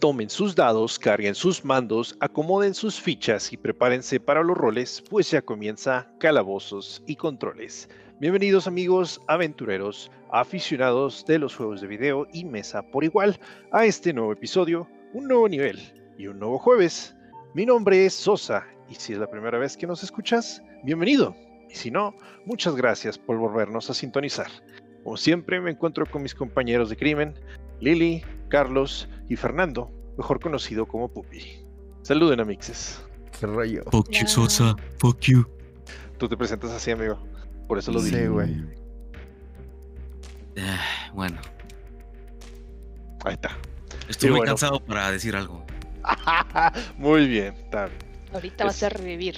Tomen sus dados, carguen sus mandos, acomoden sus fichas y prepárense para los roles, pues ya comienza Calabozos y Controles. Bienvenidos amigos, aventureros, aficionados de los juegos de video y mesa por igual a este nuevo episodio, un nuevo nivel y un nuevo jueves. Mi nombre es Sosa y si es la primera vez que nos escuchas, bienvenido. Y si no, muchas gracias por volvernos a sintonizar. Como siempre me encuentro con mis compañeros de crimen, Lili, Carlos y Fernando, mejor conocido como Pupi. Saluden a Mixes. ¿Qué rollo? Fuck you, Sosa. Fuck you. Tú te presentas así, amigo. Por eso lo Sí, dije. güey. Eh, bueno, Ahí está. estoy Y muy bueno. cansado para decir algo. Muy bien, está bien. Ahorita vas a revivir.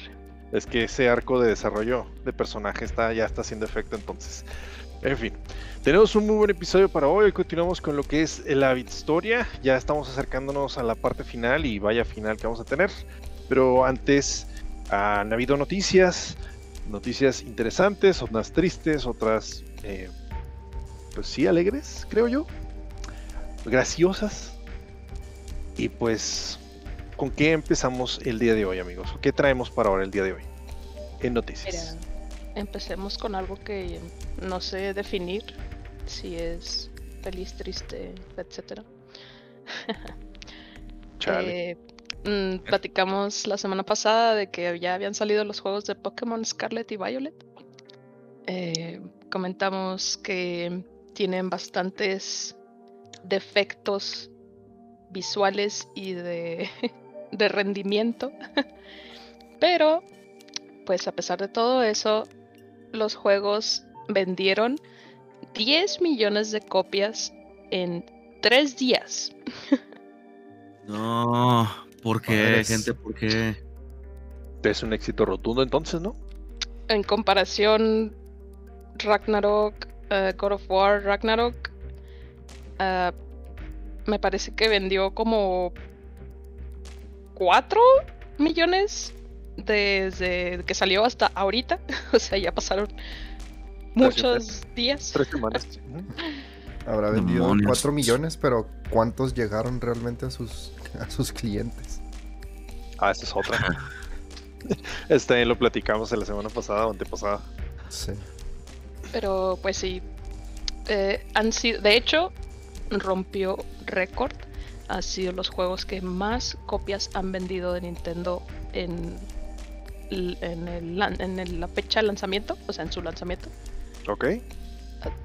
Es que ese arco de desarrollo de personaje está, ya está haciendo efecto entonces. En fin, tenemos un muy buen episodio para hoy. Continuamos con lo que es la historia. Ya estamos acercándonos a la parte final y vaya final que vamos a tener. Pero antes han habido noticias, noticias interesantes, unas tristes, otras, eh, pues sí, alegres, creo yo. Graciosas. Y pues ¿Con qué empezamos el día de hoy, amigos? ¿Qué traemos para ahora el día de hoy? En noticias. Empecemos con algo que no sé definir si es feliz, triste, etcétera. Eh, mm, platicamos la semana pasada de que ya habían salido los juegos de Pokémon Scarlet y Violet. Eh, comentamos que tienen bastantes defectos visuales y de, de rendimiento. Pero, pues a pesar de todo eso, los juegos vendieron 10 millones de copias en 3 días. No, ¿por qué, gente? ¿Por qué? Es un éxito rotundo entonces, ¿no? En comparación, Ragnarok, eh, God of War, Ragnarok, ah, me parece que vendió como 4 millones desde que salió hasta ahorita. o sea, ya pasaron muchos días. Tres semanas. Habrá vendido Demonios. 4 millones, pero ¿cuántos llegaron realmente a sus, a sus clientes? ah, esa es otra. Este lo platicamos en la semana pasada o antepasada. Sí. Pero pues sí, eh, han sido, de hecho, rompió récord. Han sido los juegos que más copias han vendido de Nintendo en, en, el en el- la fecha de lanzamiento, o sea, en su lanzamiento. ¿Ok?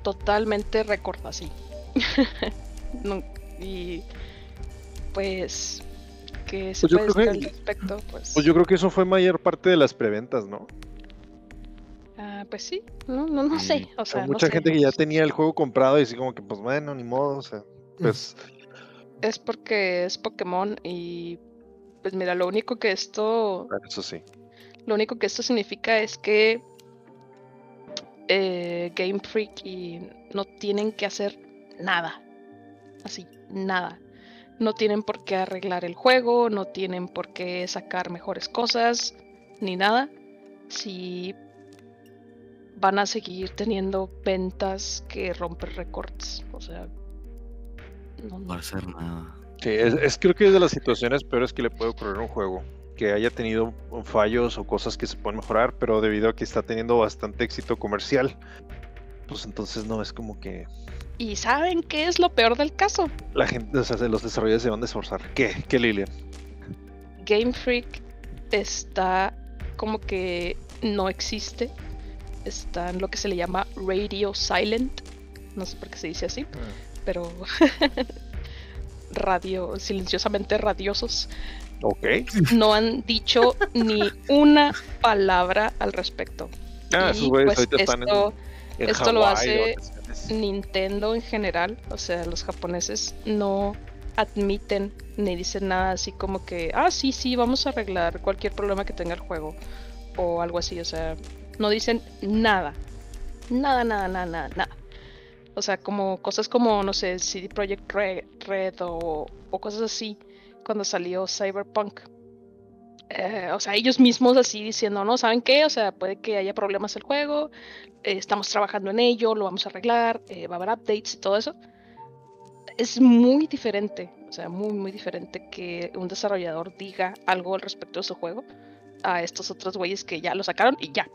Totalmente récord así. No- y pues, ¿qué se Pues puede decir que- al respecto? Pues, Pues yo creo que eso fue mayor parte de las preventas, ¿no? ah, pues sí, no, no, no sé. O sea, no mucha sé, gente que ya tenía el juego comprado y así como que, pues bueno, ni modo, o sea, pues es porque es Pokémon y pues mira, lo único que esto, eso sí. lo único que esto significa es que eh, Game Freak y no tienen que hacer nada, así, nada. No tienen por qué arreglar el juego, no tienen por qué sacar mejores cosas, ni nada. Si van a seguir teniendo ventas que rompen récords, o sea, no, no Para hacer nada. Sí, es, es creo que es de las situaciones peores que le puede ocurrir a un juego. Que haya tenido fallos o cosas que se pueden mejorar, pero debido a que está teniendo bastante éxito comercial, pues entonces no es como que ¿Y saben qué es lo peor del caso? la gente, o sea, los desarrolladores se van a esforzar. ¿Qué? ¿Qué, Lilian? Game Freak está como que no existe. Está en lo que se le llama Radio Silent. No sé por qué se dice así, pero radio, silenciosamente radiosos. No han dicho ni una palabra al respecto. Ah, Y, esos güeyes pues, ahorita están en, esto- en esto lo hace. Nintendo en general, o sea, los japoneses no admiten ni dicen nada así como que, ah, sí, sí, vamos a arreglar cualquier problema que tenga el juego o algo así, o sea, no dicen nada, nada, nada, nada, nada, nada. O sea, como cosas como, no sé, CD Projekt Red, Red o, o cosas así, cuando salió Cyberpunk. Eh, o sea, ellos mismos así diciendo, no, ¿saben qué? O sea, puede que haya problemas el juego, eh, estamos trabajando en ello, lo vamos a arreglar, eh, va a haber updates y todo eso. es muy diferente, o sea, muy, muy diferente que un desarrollador diga algo al respecto de su juego a estos otros güeyes que ya lo sacaron y ya,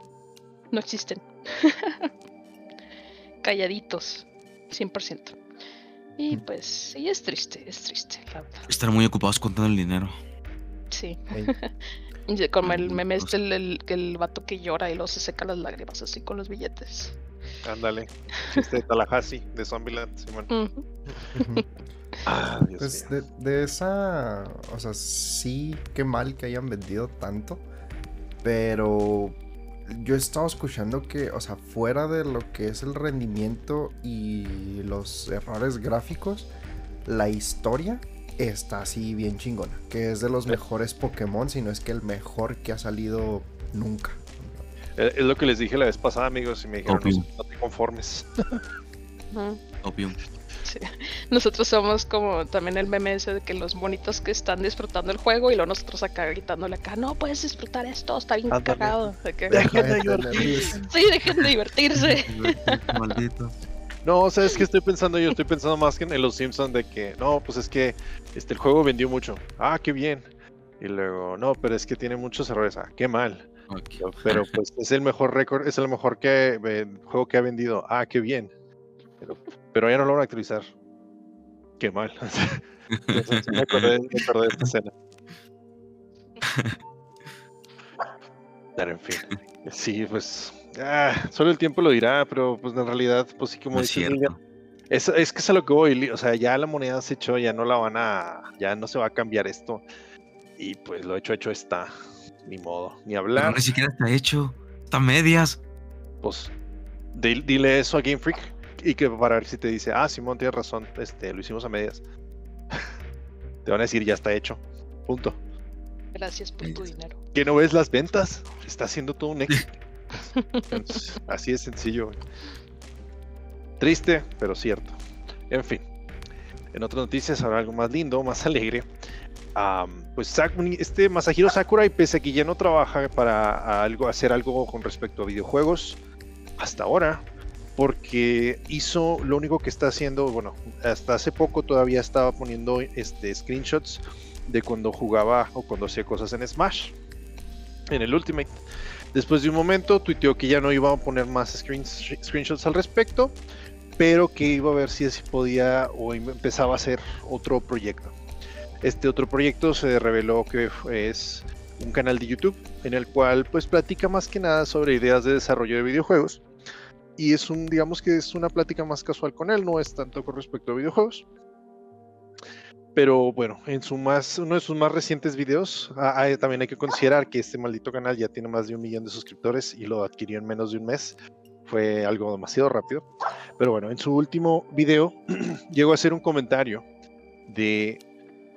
no existen. Calladitos, 100%. Y pues, sí, es triste, es triste, la verdad. Estar muy ocupados contando el dinero. Sí. Y Como el meme este, el, el, el vato que llora y luego se seca las lágrimas así con los billetes. Ándale. Chiste de Tallahassee, de Zombieland, Simón. Ah, Dios Pues mío. de, de esa, o sea, sí, qué mal que hayan vendido tanto, pero yo he estado escuchando que, o sea, fuera de lo que es el rendimiento y los errores gráficos, la historia está así bien chingona, que es de los mejores Pokémon, si no es que el mejor que ha salido nunca. Eh, Es lo que les dije la vez pasada, amigos, y me dijeron, no, no te conformes. Opium. Sí. Nosotros somos como también el meme ese de que los monitos que están disfrutando el juego y luego nosotros acá gritándole acá, no puedes disfrutar esto, está bien Ándale. cagado. De que, Dejen de divertirse. sí, dejen de divertirse. Maldito. No, ¿sabes qué estoy pensando yo? Estoy pensando más que en los Simpsons de que, no, pues es que este, el juego vendió mucho. Ah, qué bien. Y luego, no, pero es que tiene muchos errores. Ah, qué mal. Pero pues es el mejor récord, es el mejor que, eh, juego que ha vendido. Ah, qué bien. Pero, pero ya no lo van a actualizar. Qué mal. Entonces, sí me, acordé, me acordé de esta escena. Pero en fin. Sí, pues. ah, solo el tiempo lo dirá, pero pues en realidad, pues sí, como No. Lilian, es, es que es a lo que voy, o sea, ya la moneda se echó, ya no la van a, ya no se va a cambiar esto. Y pues lo hecho, hecho está. Ni modo, ni Pero hablar. ni siquiera está hecho. Está a medias. Pues di- dile eso a Game Freak y que para ver si te dice, ah, Simón, tienes razón, este, lo hicimos a medias. te van a decir, ya está hecho. Punto. Gracias por tu dinero. ¿Que no ves las ventas? Está haciendo todo un éxito. Así de sencillo. güey. Triste, pero cierto. En fin. En otras noticias, ahora algo más lindo, más alegre. Pues este Masahiro Sakurai, pese a que ya no trabaja para algo, hacer algo con respecto a videojuegos, hasta ahora, porque hizo lo único que está haciendo, bueno, hasta hace poco todavía estaba poniendo este, screenshots de cuando jugaba o cuando hacía cosas en Smash, en el Ultimate. Después de un momento, tuiteó que ya no iba a poner más screens- screenshots al respecto, pero que iba a ver si podía o em- empezaba a hacer otro proyecto. Este otro proyecto se reveló que es un canal de YouTube en el cual pues platica más que nada sobre ideas de desarrollo de videojuegos y es un digamos que es una plática más casual con él, no es tanto con respecto a videojuegos. Pero bueno, en su más, uno de sus más recientes videos, también hay que considerar que este maldito canal ya tiene más de un millón de suscriptores y lo adquirió en menos de un mes. Fue algo demasiado rápido. Pero bueno, en su último video llegó a hacer un comentario de,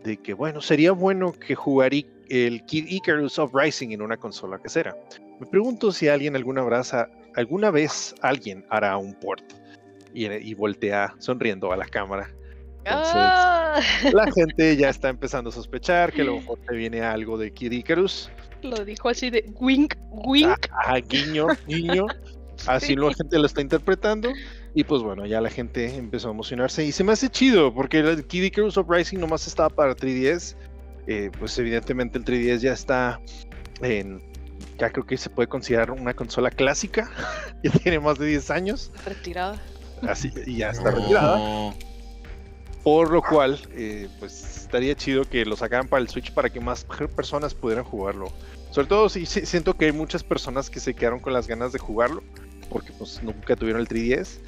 de que, bueno, sería bueno que jugar el Kid Icarus Uprising en una consola casera. Me pregunto si alguien alguna vez, alguna vez alguien hará un port y, y voltea sonriendo a la cámara. Entonces, ¡Ah! la gente ya está empezando a sospechar que a lo mejor te viene algo de Kid Icarus. Lo dijo así de wink, wink. Ah, guiño, guiño. Así Sí. la gente lo está interpretando. Y pues bueno, ya la gente empezó a emocionarse. Y se me hace chido, porque el Kid Icarus Uprising nomás estaba para 3DS. Eh, pues evidentemente el 3DS ya está en. Ya creo que se puede considerar una consola clásica. ya tiene más de 10 años. Retirada. Así, y ya está No. retirada. Por lo cual, eh, pues estaría chido que lo sacaran para el Switch para que más personas pudieran jugarlo. Sobre todo si si- siento que hay muchas personas que se quedaron con las ganas de jugarlo, porque pues nunca tuvieron el 3DS.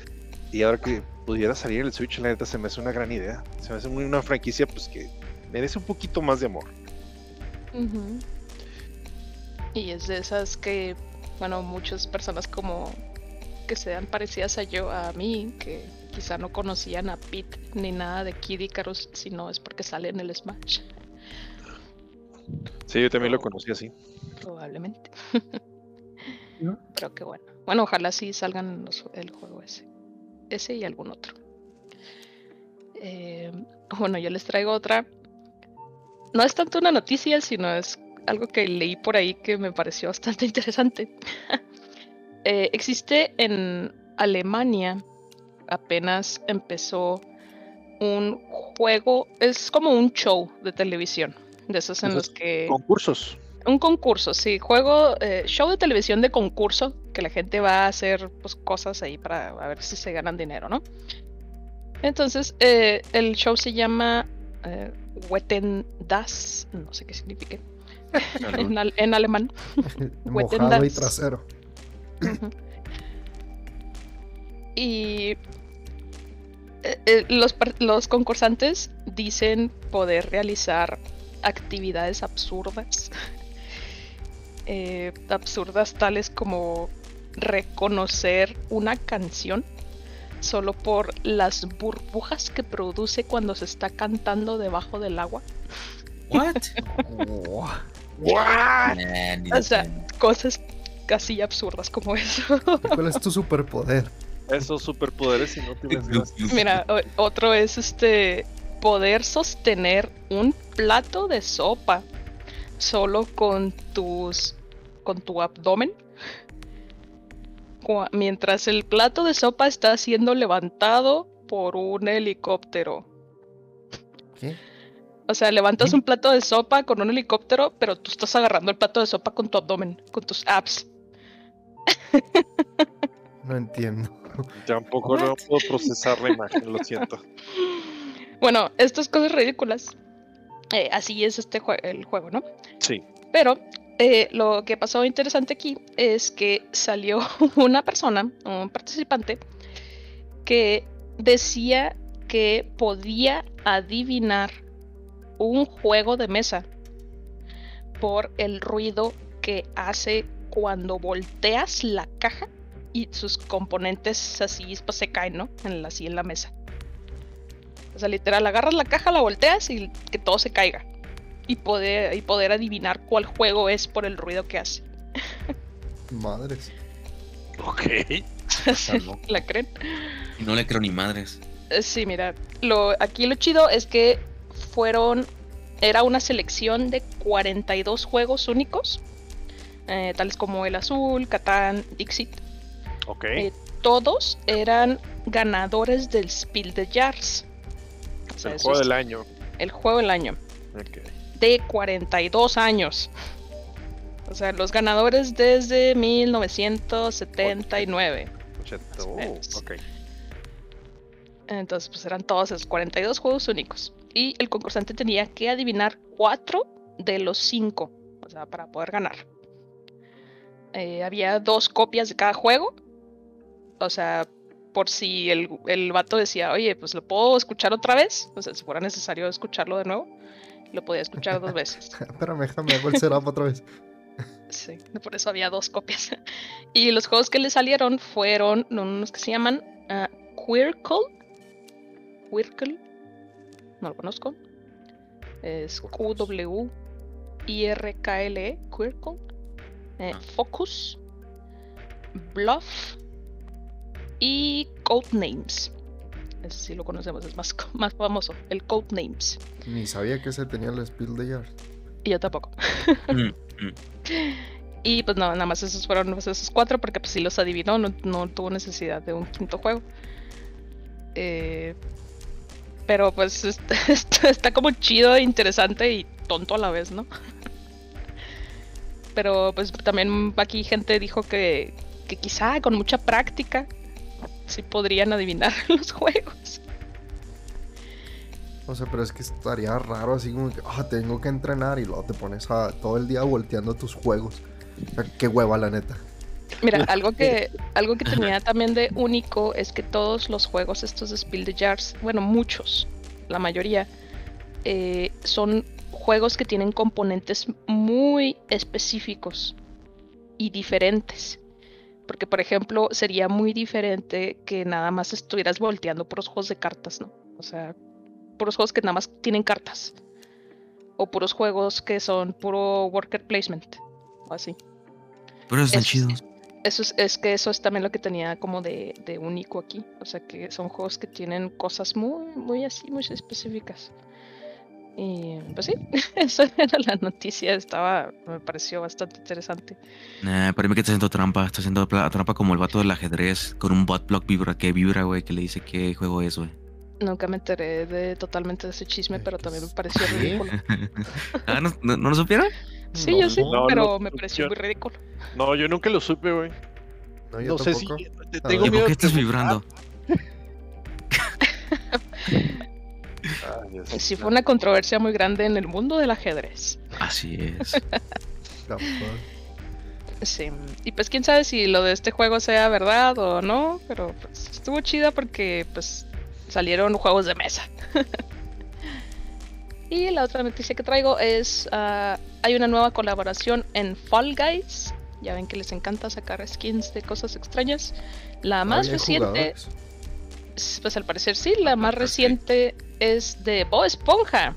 Y ahora que pudiera salir el Switch, la neta se me hace una gran idea. Se me hace muy- una franquicia pues que merece un poquito más de amor. Ujú. Y es de esas que, bueno, muchas personas como que sean parecidas a yo, a mí, que quizá no conocían a Pete ni nada de Kid Icarus, si no es porque sale en el Smash, Sí, yo también lo conocí así. probablemente. ¿No? Pero que bueno. Bueno, ojalá sí salgan los- el juego ese. Ese y algún otro. Eh, bueno, yo les traigo otra. No es tanto una noticia, sino es algo que leí por ahí que me pareció bastante interesante. Eh, existe en Alemania, apenas empezó un juego, es como un show de televisión, de esos en los que... Concursos. Un concurso, sí, juego, eh, show de televisión de concurso, que la gente va a hacer pues, cosas ahí para a ver si se ganan dinero, ¿no? Entonces, eh, el show se llama eh, Wetten Das, no sé qué significa en, al- en alemán. Mojado y trasero. Y eh, eh, los, los concursantes dicen poder realizar actividades absurdas. Eh, absurdas tales como reconocer una canción solo por las burbujas que produce cuando se está cantando debajo del agua. What? Wow. Nah, ni de O sea. Cosas casi absurdas como eso. ¿Cuál es tu superpoder? Esos superpoderes inútiles. gracias. Mira, otro es este poder sostener un plato de sopa solo con tus con tu abdomen mientras el plato de sopa está siendo levantado por un helicóptero. ¿Qué? O sea, levantas un plato de sopa con un helicóptero, pero tú estás agarrando el plato de sopa con tu abdomen, con tus abs. No entiendo. Tampoco no puedo procesar la imagen, lo siento. Bueno, estas cosas ridículas. eh, así es este jue- el juego, ¿no? Sí. Pero eh, lo que pasó interesante aquí es que salió una persona, un participante, que decía que podía adivinar un juego de mesa por el ruido que hace cuando volteas la caja y sus componentes así pues, se caen, ¿no? En la, así en la mesa. O sea, literal, agarras la caja, la volteas y que todo se caiga y poder, y poder adivinar cuál juego es por el ruido que hace. Madres. Ok. ¿Se loco. ¿La creen? Y no le creo ni madres. Eh, Sí, mira, lo, aquí lo chido es que fueron, era una selección de 42 juegos únicos, eh, tales como El Azul, Catán, Dixit. Ok. Eh, todos eran ganadores del Spiel de Jars. O sea, el juego del año. el juego del año. Ok. de 42 años. O sea, los ganadores desde 1979. Ochenta. Más o Oh, menos. ok. Entonces, pues eran todos esos 42 juegos únicos. Y el concursante tenía que adivinar 4 de los 5. O sea, para poder ganar. Eh, había dos copias de cada juego. O sea, por si el, el vato decía, oye, pues lo puedo escuchar otra vez. O sea, si fuera necesario escucharlo de nuevo, lo podía escuchar dos veces. Espérame, déjame hago el setup otra vez. Sí, por eso había dos copias. Y los juegos que le salieron fueron unos que se llaman ah, Quirkle. Quirkle. No lo conozco. Es Q-W-I-R-K-L-E. Quirkle. Eh, Ah. Focus. Bluff. Y Codenames. Ese sí lo conocemos, es más, más famoso. El Codenames. Ni sabía que se tenía el Spiel de Yard. Y yo tampoco. Mm, mm. Y pues no, nada más esos fueron pues, esos cuatro porque pues si los adivinó, no, no tuvo necesidad de un quinto juego. Eh, pero pues está, como chido, interesante y tonto a la vez, ¿no? Pero pues también aquí gente dijo que, que quizá con mucha práctica sí podrían adivinar los juegos. O sea, pero es que estaría raro así como que, ah, tengo que entrenar y luego te pones a, todo el día volteando tus juegos. O qué hueva, la neta. Mira, algo que, algo que tenía también de único es que todos los juegos estos de Spiel the Jars, bueno, muchos, la mayoría, eh, son juegos que tienen componentes muy específicos y diferentes. Porque, por ejemplo, sería muy diferente que nada más estuvieras volteando puros juegos de cartas, ¿no? O sea, puros juegos que nada más tienen cartas. O puros juegos que son puro worker placement. O así. Pero están Eso chidos. Eso es, es que eso es también lo que tenía como de, de único aquí. O sea que son juegos que tienen cosas muy, muy así, muy específicas. Y pues sí, eso era la noticia. Estaba, me pareció bastante interesante. Nah, para mí que está haciendo trampa. Está haciendo trampa como el vato del ajedrez con un bot block vibra que vibra, güey, que le dice qué juego es, güey. Nunca me enteré de totalmente de ese chisme, Eh, pero también me pues, pareció ridículo. ah, ¿no, no, no lo supieron? Sí, No, yo sí, no, pero no, me yo- pareció muy ridículo. No, yo nunca lo supe, güey. No, yo No sé si. tampoco. te- Tengo ver. ¿Y miedo por qué estás vibrando? Ay, Dios. Sí fue una controversia muy grande en el mundo del ajedrez. Así es. Sí, y pues quién sabe si lo de este juego sea verdad o no, pero pues estuvo chida porque pues salieron juegos de mesa. y la otra noticia que traigo es, ah, hay una nueva colaboración en Fall Guys. Ya ven que les encanta sacar skins de cosas extrañas. La más Todavía hay reciente, jugadores. pues al parecer sí, la más parecer sí. reciente es de Bob Esponja.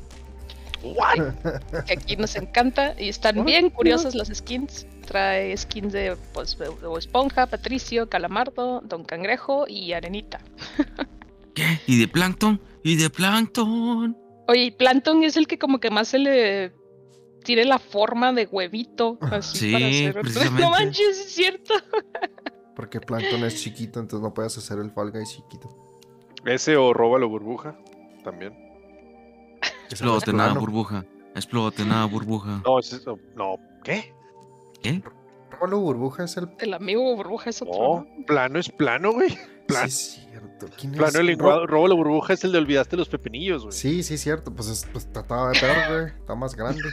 What? que aquí nos encanta y están bien curiosas las skins. Trae skins de, pues, de Bob Esponja, Patricio, Calamardo, Don Cangrejo y Arenita. ¿Qué? ¿Y de Plankton? ¿Y de Plankton? Oye, y Plankton es el que como que más se le tiene la forma de huevito. Así Sí, para hacer. No manches, es cierto. Porque Plankton es chiquito, entonces no puedes hacer el Fall Guys chiquito. Ese o roba la burbuja. También. Es Explote nada, burbuja. Explote nada, burbuja. No, ese- no, no, ¿qué? ¿Qué? Róbalo burbuja es el. El amigo burbuja es otro. No, ¿no? plano es plano, güey. Plan- Sí, es cierto. ¿Quién es? Plano el Ro- lenguado. Robo la burbuja es el de olvidaste los pepinillos, güey. Sí, sí, cierto. Pues, es, pues trataba de ver, güey. Está más grande.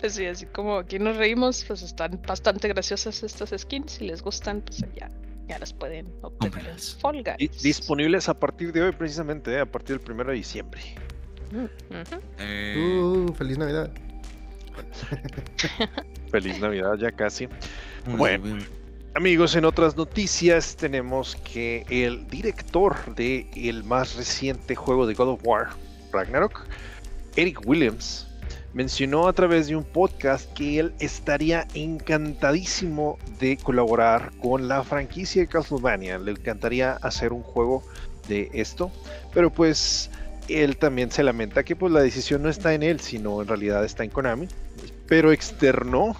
Pues sí, así como aquí nos reímos, pues están bastante graciosas estas skins. Si les gustan, pues ya, ya las pueden obtener. Fall Guys. Disponibles a partir de hoy, precisamente, eh, a partir del 1 de diciembre. Mm. Eh, Uh, feliz Navidad. Feliz Navidad, ya casi. muy bueno. bien. Amigos, en otras noticias tenemos que el director de el más reciente juego de God of War, Ragnarok, Eric Williams, mencionó a través de un podcast que él estaría encantadísimo de colaborar con la franquicia de Castlevania. Le encantaría hacer un juego de esto, pero pues él también se lamenta que pues la decisión no está en él, sino en realidad está en Konami. Pero externó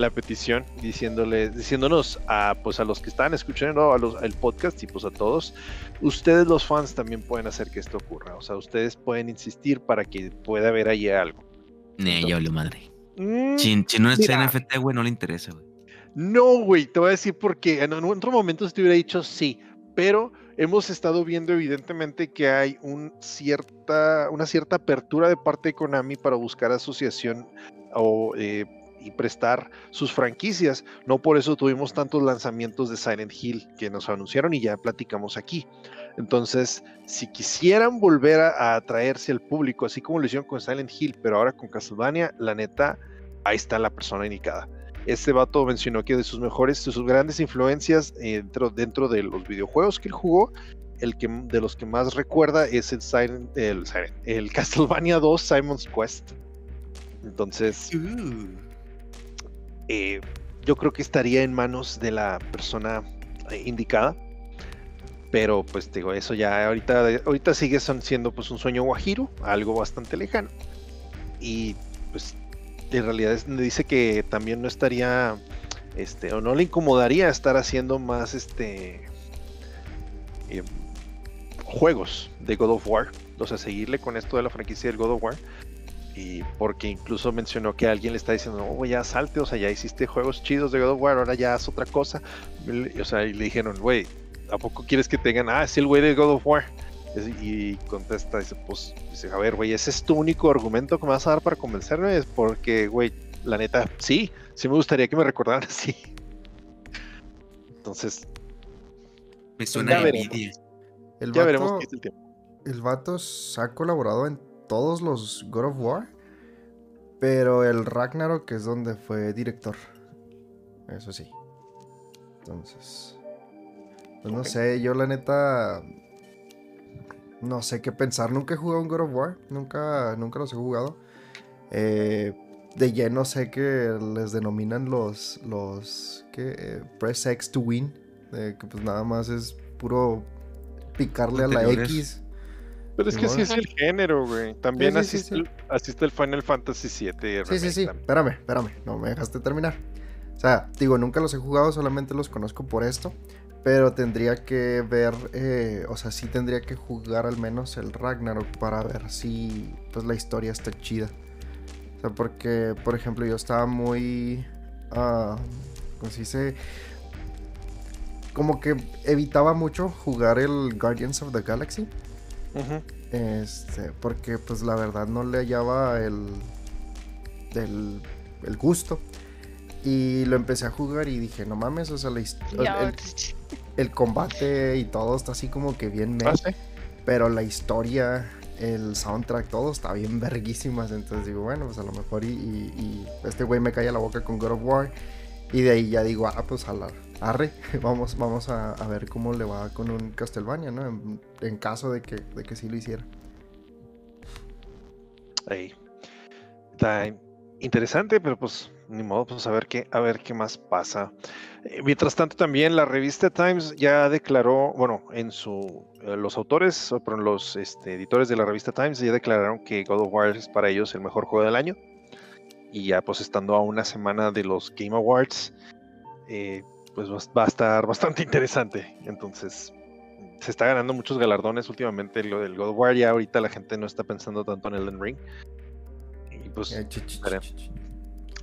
la petición diciéndole, diciéndonos a pues a los que están escuchando a los, el podcast y pues a todos, ustedes los fans también pueden hacer que esto ocurra. O sea, ustedes pueden insistir para que pueda haber ahí algo. Nee, ya valió madre. Mm, Si, si no es. NFT, güey, no le interesa, güey. No, güey, te voy a decir porque en, en otro momento te hubiera dicho sí, pero hemos estado viendo evidentemente que hay un cierta, una cierta apertura de parte de Konami para buscar asociación o, eh, y prestar sus franquicias. No por eso tuvimos tantos lanzamientos de Silent Hill que nos anunciaron y ya platicamos aquí. Entonces, si quisieran volver a, a atraerse al público, así como lo hicieron con Silent Hill, pero ahora con Castlevania, la neta, ahí está la persona indicada. Este vato mencionó que de sus mejores, de sus grandes influencias eh, dentro, dentro de los videojuegos que él jugó, el que de los que más recuerda es el Silent, el, el Castlevania 2 Simon's Quest. Entonces, eh, yo creo que estaría en manos de la persona eh, indicada. Pero pues digo, eso ya ahorita, ahorita sigue siendo pues un sueño guajiro, algo bastante lejano. Y pues en realidad es- dice que también no estaría, este, o no le incomodaría estar haciendo más este eh, juegos de God of War. O sea, seguirle con esto de la franquicia del God of War. Y porque incluso mencionó que alguien le está diciendo, oh, ya salte, o sea, ya hiciste juegos chidos de God of War, ahora ya haz otra cosa. Y, O sea, y le dijeron, güey, ¿a poco quieres que tengan, ah, es el güey de God of War? Y contesta, dice, pues, dice, a ver, güey, ese es tu único argumento que me vas a dar para convencerme, es porque, güey, la neta, sí, sí me gustaría que me recordaran así. Entonces, Me suena Ya veremos. El ya veremos qué es el tiempo. el vato ha colaborado en todos los God of War. Pero el Ragnarok es donde fue director. Eso sí. Entonces. Pues no sé, yo la neta. No sé qué pensar. Nunca he jugado un God of War. Nunca, nunca los he jugado. Eh, de lleno sé que les denominan los. los. ¿Qué? Eh, press X to win. que pues nada más es puro picarle a la. X. Pero es que así es el género, güey. También Sí, sí, el- así está el Final Fantasy VII. Sí, sí, sí. también. Espérame, espérame. No me dejaste terminar. O sea, digo, nunca los he jugado, solamente los conozco por esto. Pero tendría que ver, eh, o sea, sí tendría que jugar al menos el Ragnarok para ver si pues la historia está chida. O sea, porque, por ejemplo, yo estaba muy... ah, ¿Cómo se dice? Como que evitaba mucho jugar el Guardians of the Galaxy. Este, porque pues la verdad no le hallaba el, el, el gusto. Y lo empecé a jugar y dije, no mames, o sea, la his- el, el- el combate y todo está así como que bien meh, Ah, sí. pero la historia, el soundtrack, todo está bien verguísimas. Entonces digo, bueno, pues a lo mejor y, y- y este güey me calla la boca con God of War. Y de ahí ya digo, ah, pues a la arre, vamos, vamos a, a ver cómo le va con un Castlevania, ¿no? En, caso de que, de que sí lo hiciera. Ahí. Está in- interesante, pero pues ni modo, pues a ver qué, a ver qué más pasa. Eh, mientras tanto, también la revista Times ya declaró, bueno, en su eh, los autores, perdón, los este, editores de la revista Times ya declararon que God of War es para ellos el mejor juego del año. Y ya pues estando a una semana de los Game Awards, eh, pues va, a estar bastante interesante. Entonces, se está ganando muchos galardones últimamente lo del God of War. Ya ahorita la gente no está pensando tanto en Elden Ring. Y pues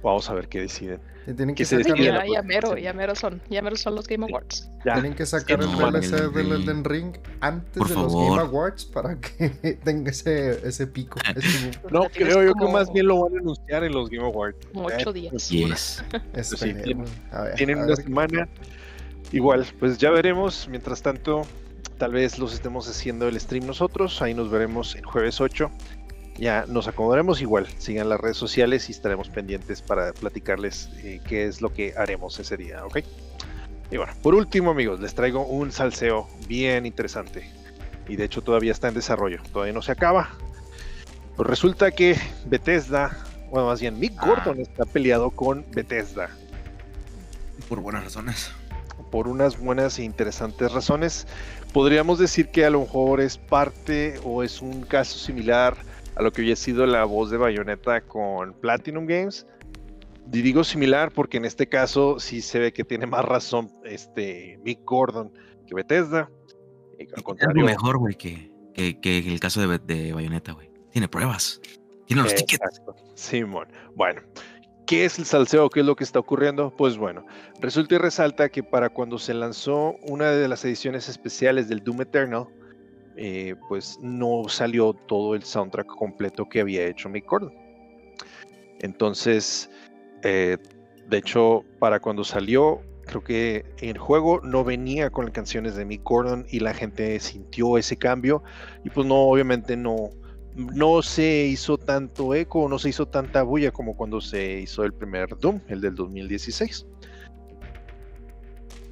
vamos a ver qué deciden. Y Tienen Que que, se sacar, Ya, ya mero, ya mero son, ya mero son los Game Awards. Ya, tienen que sacar no el DLC del Elden Elden Ring antes Por de los favor. Game Awards para que tenga ese, ese pico. ese no creo yo que más bien lo van a anunciar en los Game Awards. Como Ya, ocho pues, días. Yes. Esperemos. A ver, Tienen a una ver. semana. Igual, pues ya veremos. Mientras tanto, tal vez los estemos haciendo el stream nosotros. Ahí nos veremos el jueves 8. Ya nos acomodaremos igual. Sigan las redes sociales y estaremos pendientes para platicarles eh, qué es lo que haremos ese día, ¿ok? Y bueno, por último, amigos, les traigo un salseo bien interesante. Y de hecho todavía está en desarrollo, todavía no se acaba. Pues resulta que Bethesda, bueno, más bien Mick Ah. Gordon está peleado con Bethesda Por buenas razones. por unas buenas e interesantes razones. Podríamos decir que a lo mejor es parte o es un caso similar a lo que había sido la voz de Bayonetta con Platinum Games. Y digo similar porque en este caso sí se ve que tiene más razón este Mick Gordon que Bethesda. Al Es contrario, lo mejor, güey, que, que, que el caso de, de Bayonetta, güey. Tiene pruebas. Tiene los tickets. Simón. Bueno, ¿qué es el salseo? ¿Qué es lo que está ocurriendo? Pues bueno, resulta y resalta que para cuando se lanzó una de las ediciones especiales del Doom Eternal, eh, pues no salió todo el soundtrack completo que había hecho Mick Gordon. Entonces, eh, de hecho, para cuando salió, creo que el juego no venía con las canciones de Mick Gordon y la gente sintió ese cambio y pues no, obviamente no, no se hizo tanto eco, no se hizo tanta bulla como cuando se hizo el primer Doom, el del 2016.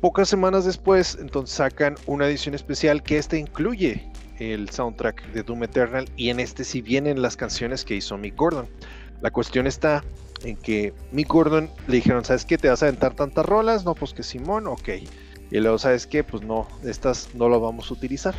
Pocas semanas después, entonces sacan una edición especial que esta incluye el soundtrack de Doom Eternal y en este sí vienen las canciones que hizo Mick Gordon. La cuestión está en que Mick Gordon le dijeron, ¿sabes qué? ¿Te vas a aventar tantas rolas? No, pues que Simón, ok. Y luego, ¿sabes qué? Pues no, estas no las vamos a utilizar.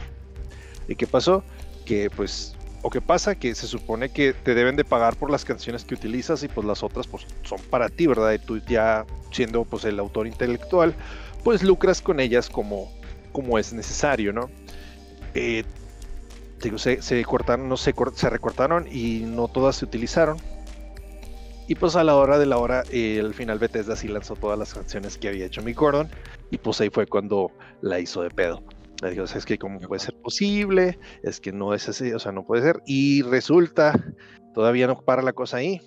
¿Y qué pasó? Que pues o qué pasa que se supone que te deben de pagar por las canciones que utilizas y pues las otras pues son para ti, ¿verdad? Y tú ya siendo pues el autor intelectual, pues lucras con ellas como, como es necesario, ¿no? Eh, se, cortaron, no se, cor- se recortaron y no todas se utilizaron. Y pues a la hora de la hora, eh, al final Bethesda sí lanzó todas las canciones que había hecho Mick Gordon y pues ahí fue cuando la hizo de pedo. Le es que cómo puede ser posible, es que no es así, o sea, no puede ser. Y resulta, todavía no para la cosa ahí,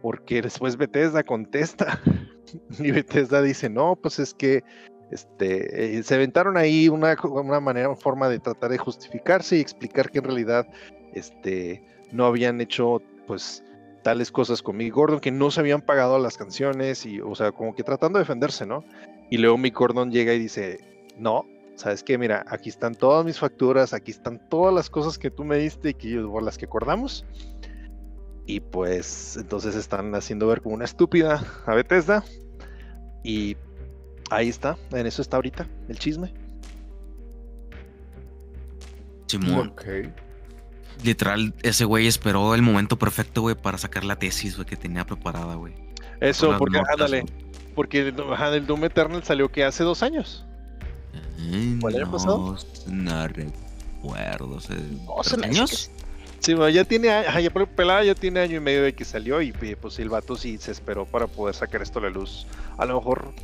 porque después Bethesda contesta y Bethesda dice, no, pues es que este, eh, se inventaron ahí una, una manera, una forma de tratar de justificarse y explicar que en realidad este, no habían hecho pues tales cosas con Mick Gordon, que no se habían pagado las canciones y, o sea, como que tratando de defenderse, ¿no? Y luego Mick Gordon llega y dice, no, ¿sabes qué? Mira, aquí están todas mis facturas, aquí están todas las cosas que tú me diste y que por las que acordamos. Y pues entonces están haciendo ver como una estúpida a Bethesda. Y ahí está, en eso está ahorita el chisme. Simón. Literal, ese güey esperó el momento perfecto, güey, para sacar la tesis, güey, que tenía preparada, güey. Eso, porque, notas, ándale, porque el, ajá, el Doom Eternal salió que hace dos años. ¿Cuál año no, pasado? No recuerdo. ¿hace Oh, se tres me hace años? Sí, bueno, ya tiene, ajá, ya por- pelada ya tiene año y medio de que salió y pues el vato sí se esperó para poder sacar esto a la luz. A lo mejor,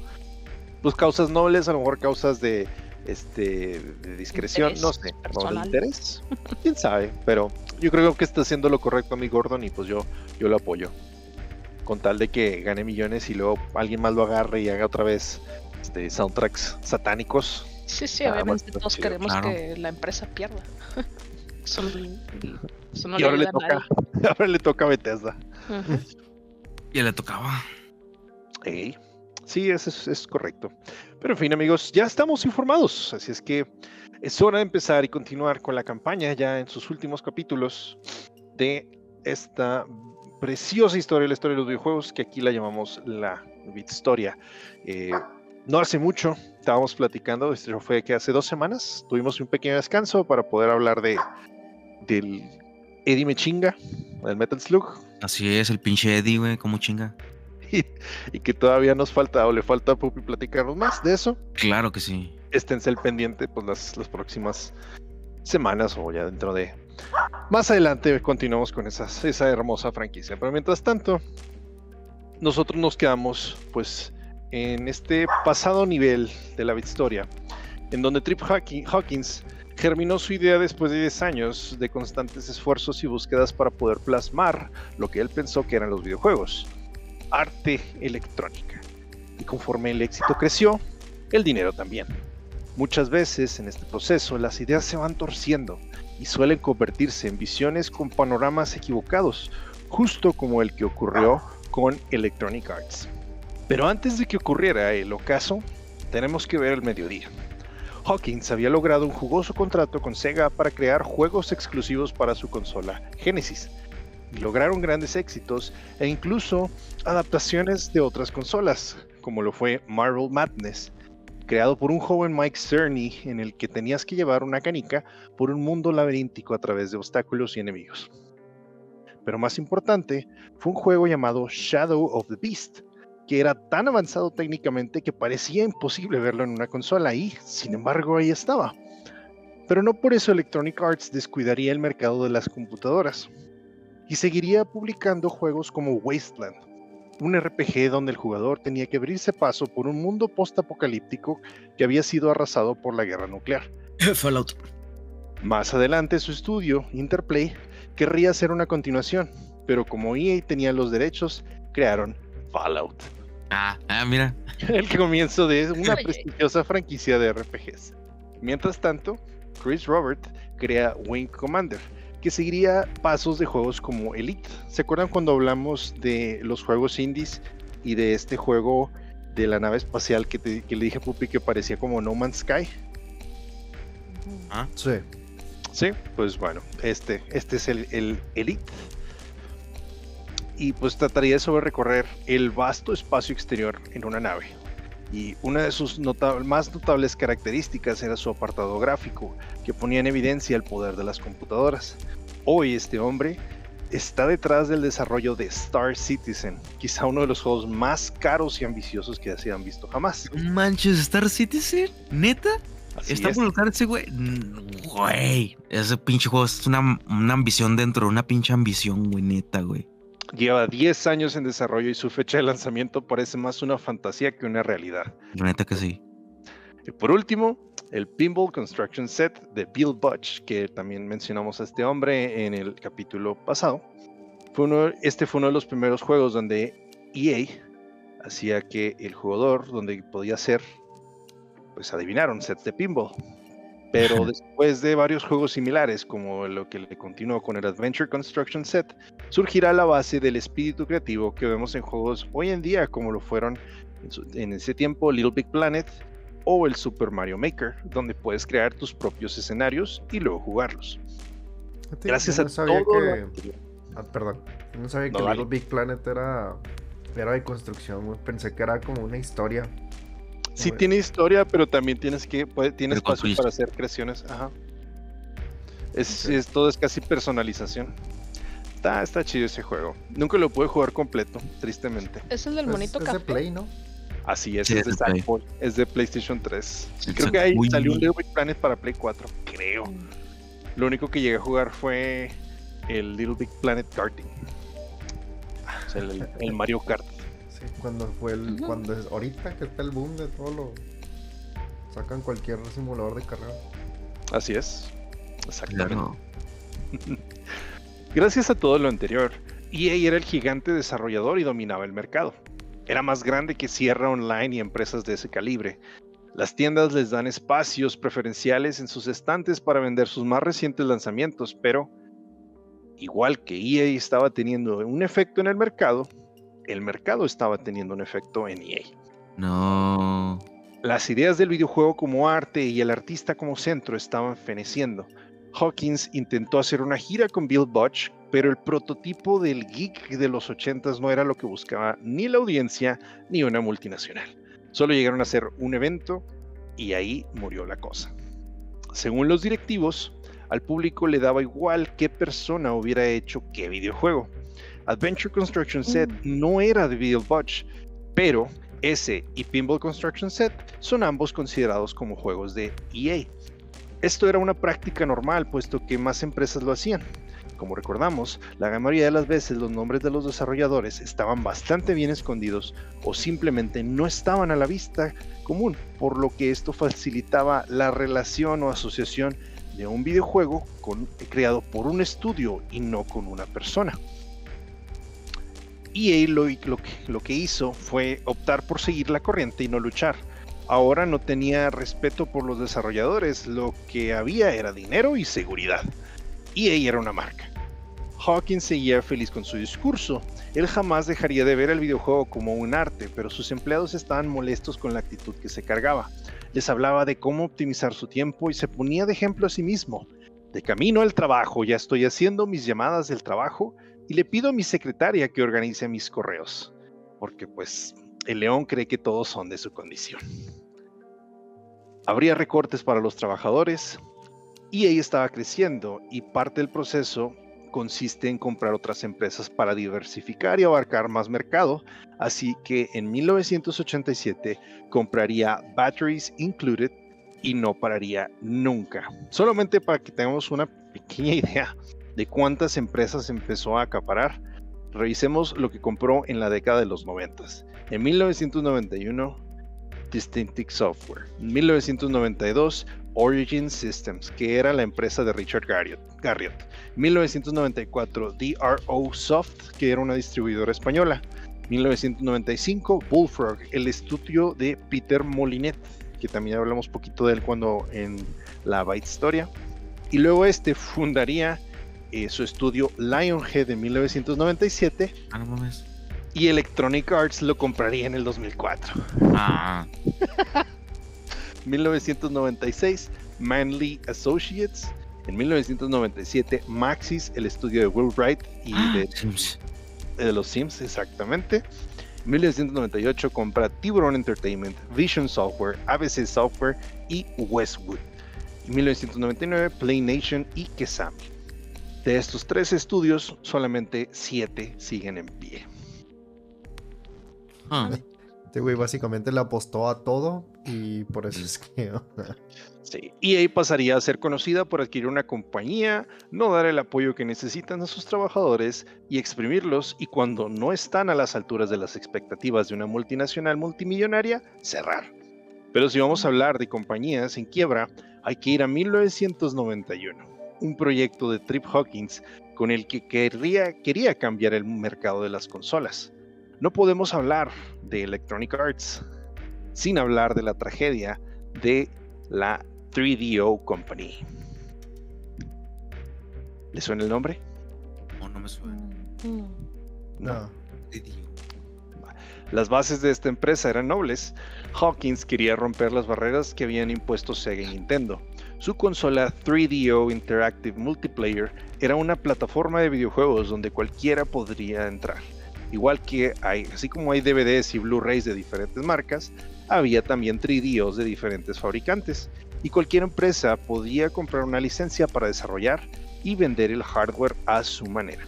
pues causas nobles, a lo mejor causas de, este, de discreción, no sé, no, de personal. interés, quién sabe, pero yo creo que está haciendo lo correcto a mi Gordon y pues yo, yo lo apoyo. Con tal de que gane millones y luego alguien más lo agarre y haga otra vez este, soundtracks satánicos. Sí, sí, Nada más obviamente todos chido. queremos Claro. que la empresa pierda. Eso, eso no y ahora le toca, ahora le toca a Bethesda. Ujú. Ya le tocaba. Ey, Sí, eso es, es correcto. Pero en fin, amigos, ya estamos informados. Así es que es hora de empezar y continuar con la campaña ya en sus últimos capítulos de esta preciosa historia, la historia de los videojuegos, que aquí la llamamos la Historia. no hace mucho estábamos platicando, esto fue que hace dos semanas tuvimos un pequeño descanso para poder hablar de del Eddie Mechinga, del Metal Slug, Así es, el pinche Eddie, güey, como chinga. Y, y que todavía nos falta o le falta a Pupi platicarnos más de eso. Claro que sí. Esténse al pendiente pues las, las próximas semanas o ya dentro de más adelante continuamos con esas, esa hermosa franquicia. Pero mientras tanto, nosotros nos quedamos pues en este pasado nivel de la historia, en donde Trip Hawki- Hawkins germinó su idea después de 10 años de constantes esfuerzos y búsquedas para poder plasmar lo que él pensó que eran los videojuegos, arte electrónica. Y conforme el éxito creció, el dinero también. Muchas veces en este proceso las ideas se van torciendo y suelen convertirse en visiones con panoramas equivocados, justo como el que ocurrió con Electronic Arts. Pero antes de que ocurriera el ocaso, tenemos que ver el mediodía. Hawkins había logrado un jugoso contrato con Sega para crear juegos exclusivos para su consola Genesis, lograron grandes éxitos e incluso adaptaciones de otras consolas, como lo fue Marvel Madness, creado por un joven Mike Cerny en el que tenías que llevar una canica por un mundo laberíntico a través de obstáculos y enemigos. Pero más importante, fue un juego llamado Shadow of the Beast, que era tan avanzado técnicamente que parecía imposible verlo en una consola y, sin embargo, ahí estaba. Pero no por eso Electronic Arts descuidaría el mercado de las computadoras y seguiría publicando juegos como Wasteland, un RPG donde el jugador tenía que abrirse paso por un mundo post-apocalíptico que había sido arrasado por la guerra nuclear. Fallout. Más adelante su estudio, Interplay, querría hacer una continuación, pero como EA tenía los derechos, crearon Fallout, Ah, ah, mira. el comienzo de una prestigiosa franquicia de RPGs. Mientras tanto, Chris Robert crea Wing Commander, que seguiría pasos de juegos como Elite. ¿Se acuerdan cuando hablamos de los juegos indies y de este juego de la nave espacial que, te- que le dije a Pupi que parecía como No Man's Sky? Ah, Sí. Sí, pues bueno, este, este es el, el Elite. Y pues trataría sobre recorrer el vasto espacio exterior en una nave. Y una de sus más notables características era su apartado gráfico, que ponía en evidencia el poder de las computadoras. Hoy este hombre está detrás del desarrollo de Star Citizen, quizá uno de los juegos más caros y ambiciosos que se han visto jamás. manches, Star Citizen, neta. Así Está es. por buscar ese güey. Güey, ese pinche juego es una, una ambición dentro de una pinche ambición, güey, neta, güey. Lleva 10 años en desarrollo y su fecha de lanzamiento parece más una fantasía que una realidad. La neta que sí. Y por último, el Pinball Construction Set de Bill Butch, que también mencionamos a este hombre en el capítulo pasado. Fue uno, este fue uno de los primeros juegos donde EA hacía que el jugador, donde podía hacer, pues adivinaron, sets de pinball. Pero después de varios juegos similares, como lo que le continuó con el Adventure Construction Set, surgirá la base del espíritu creativo que vemos en juegos hoy en día, como lo fueron en, ese tiempo Little Big Planet o el Super Mario Maker, donde puedes crear tus propios escenarios y luego jugarlos. Gracias yo a no sabía todo que-. Ah, perdón. No sabía No, que. Little Big Planet era, era de construcción. Pensé que era como una historia. Sí Bueno. tiene historia, pero también tienes que puede- tiene Pero espacio para hacer creaciones. Ajá. Es, todo es casi personalización. Está, está chido ese juego. Nunca lo pude jugar completo, tristemente. Es el del Es- monito es de café. Play, ¿no? Así es, Sí, es, de es de Play. Sackboy, es de PlayStation 3. Sí, Creo que ahí salió un Little Big Planet para Play 4, creo. Lo único que llegué a jugar fue el Little Big Planet Karting. O sea, el, el Mario Kart. Sí, cuando fue el. Cuando es ahorita que está el boom de todo lo. Sacan cualquier simulador de carrera. Así es. Exactamente. Claro. Gracias a todo lo anterior, EA era el gigante desarrollador y dominaba el mercado. Era más grande que Sierra Online y empresas de ese calibre. Las tiendas les dan espacios preferenciales en sus estantes para vender sus más recientes lanzamientos, pero igual que EA estaba teniendo un efecto en el mercado, el mercado estaba teniendo un efecto en EA. No. Las ideas del videojuego como arte y el artista como centro estaban feneciendo. Hawkins intentó hacer una gira con Bill Butch, pero el prototipo del geek de los 80s no era lo que buscaba ni la audiencia ni una multinacional. Solo llegaron a hacer un evento y ahí murió la cosa. Según los directivos, al público le daba igual qué persona hubiera hecho qué videojuego. Adventure Construction Set no era de Bill Butch, pero ese y Pinball Construction Set son ambos considerados como juegos de EA. Esto era una práctica normal, puesto que más empresas lo hacían. Como recordamos, la gran mayoría de las veces los nombres de los desarrolladores estaban bastante bien escondidos o simplemente no estaban a la vista común, por lo que esto facilitaba la relación o asociación de un videojuego con- creado por un estudio y no con una persona. EA lo, lo que, hizo fue optar por seguir la corriente y no luchar. Ahora no tenía respeto por los desarrolladores, lo que había era dinero y seguridad. EA era una marca. Hawkins seguía feliz con su discurso. Él jamás dejaría de ver el videojuego como un arte, pero sus empleados estaban molestos con la actitud que se cargaba. Les hablaba de cómo optimizar su tiempo y se ponía de ejemplo a sí mismo. De camino al trabajo, ya estoy haciendo mis llamadas del trabajo y le pido a mi secretaria que organice mis correos, porque pues el león cree que todos son de su condición. Habría recortes para los trabajadores y ella estaba creciendo y parte del proceso consiste en comprar otras empresas para diversificar y abarcar más mercado, así que en 1987 compraría Batteries Included y no pararía nunca. Solamente para que tengamos una pequeña idea de cuántas empresas empezó a acaparar, revisemos lo que compró en la década de los 90. En 1991, Distinctive Software. En 1992, Origin Systems, que era la empresa de Richard Garriott. Garriott. 1994, DRO Soft, que era una distribuidora española. 1995, Bullfrog, el estudio de Peter Molinet, que también hablamos poquito de él cuando en la Byte Historia. Y luego este fundaría eh, su estudio Lionhead en 1997 Ah, no mames. y Electronic Arts lo compraría en el 2004. Ah, 1996, Manly Associates. En 1997, Maxis, el estudio de Will Wright y de, Sims. de los Sims, exactamente. En 1998 compra Tiburon Entertainment, Vision Software, ABC Software y Westwood. En 1999, Play Nation y Kesami. De estos tres estudios, solamente siete siguen en pie. Ah, Este güey básicamente le apostó a todo y por eso es que. Sí. EA pasaría a ser conocida por adquirir una compañía, no dar el apoyo que necesitan a sus trabajadores y exprimirlos y cuando no están a las alturas de las expectativas de una multinacional multimillonaria, cerrar. Pero si vamos a hablar de compañías en quiebra, hay que ir a 1991, un proyecto de Trip Hawkins con el que querría, quería cambiar el mercado de las consolas. No podemos hablar de Electronic Arts sin hablar de la tragedia de la 3DO Company. ¿Le suena el nombre? no, no me suena. Mm. No. Las bases de esta empresa eran nobles. Hawkins quería romper las barreras que habían impuesto Sega y Nintendo. Su consola 3DO Interactive Multiplayer era una plataforma de videojuegos donde cualquiera podría entrar. Igual que hay, así como hay DVDs y Blu-rays de diferentes marcas, había también 3DOs de diferentes fabricantes. Y cualquier empresa podía comprar una licencia para desarrollar y vender el hardware a su manera.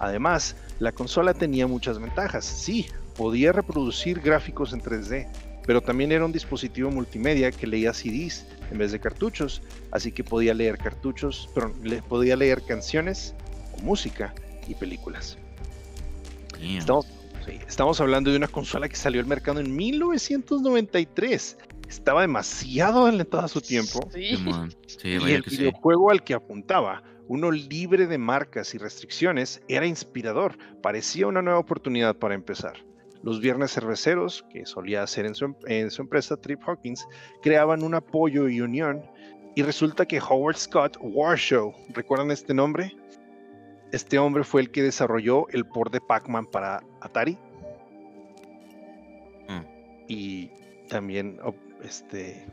Además, la consola tenía muchas ventajas, sí, podía reproducir gráficos en 3D, pero también era un dispositivo multimedia que leía CDs en vez de cartuchos, así que podía leer cartuchos, pero le podía leer canciones o música y películas. Estamos, sí, estamos hablando de una consola que salió al mercado en 1993. Estaba demasiado adelantada a su tiempo. Sí. Simón. Sí, Y el que sí. videojuego al que apuntaba, uno libre de marcas y restricciones, era inspirador. Parecía una nueva oportunidad para empezar. Los viernes cerveceros, que solía hacer en su, em- en su empresa Trip Hawkins, creaban un apoyo y unión. Y resulta que Howard Scott Warshow, ¿recuerdan este nombre? Este hombre fue el que desarrolló el port de Pac-Man para Atari. Mm. Y también, oh, este,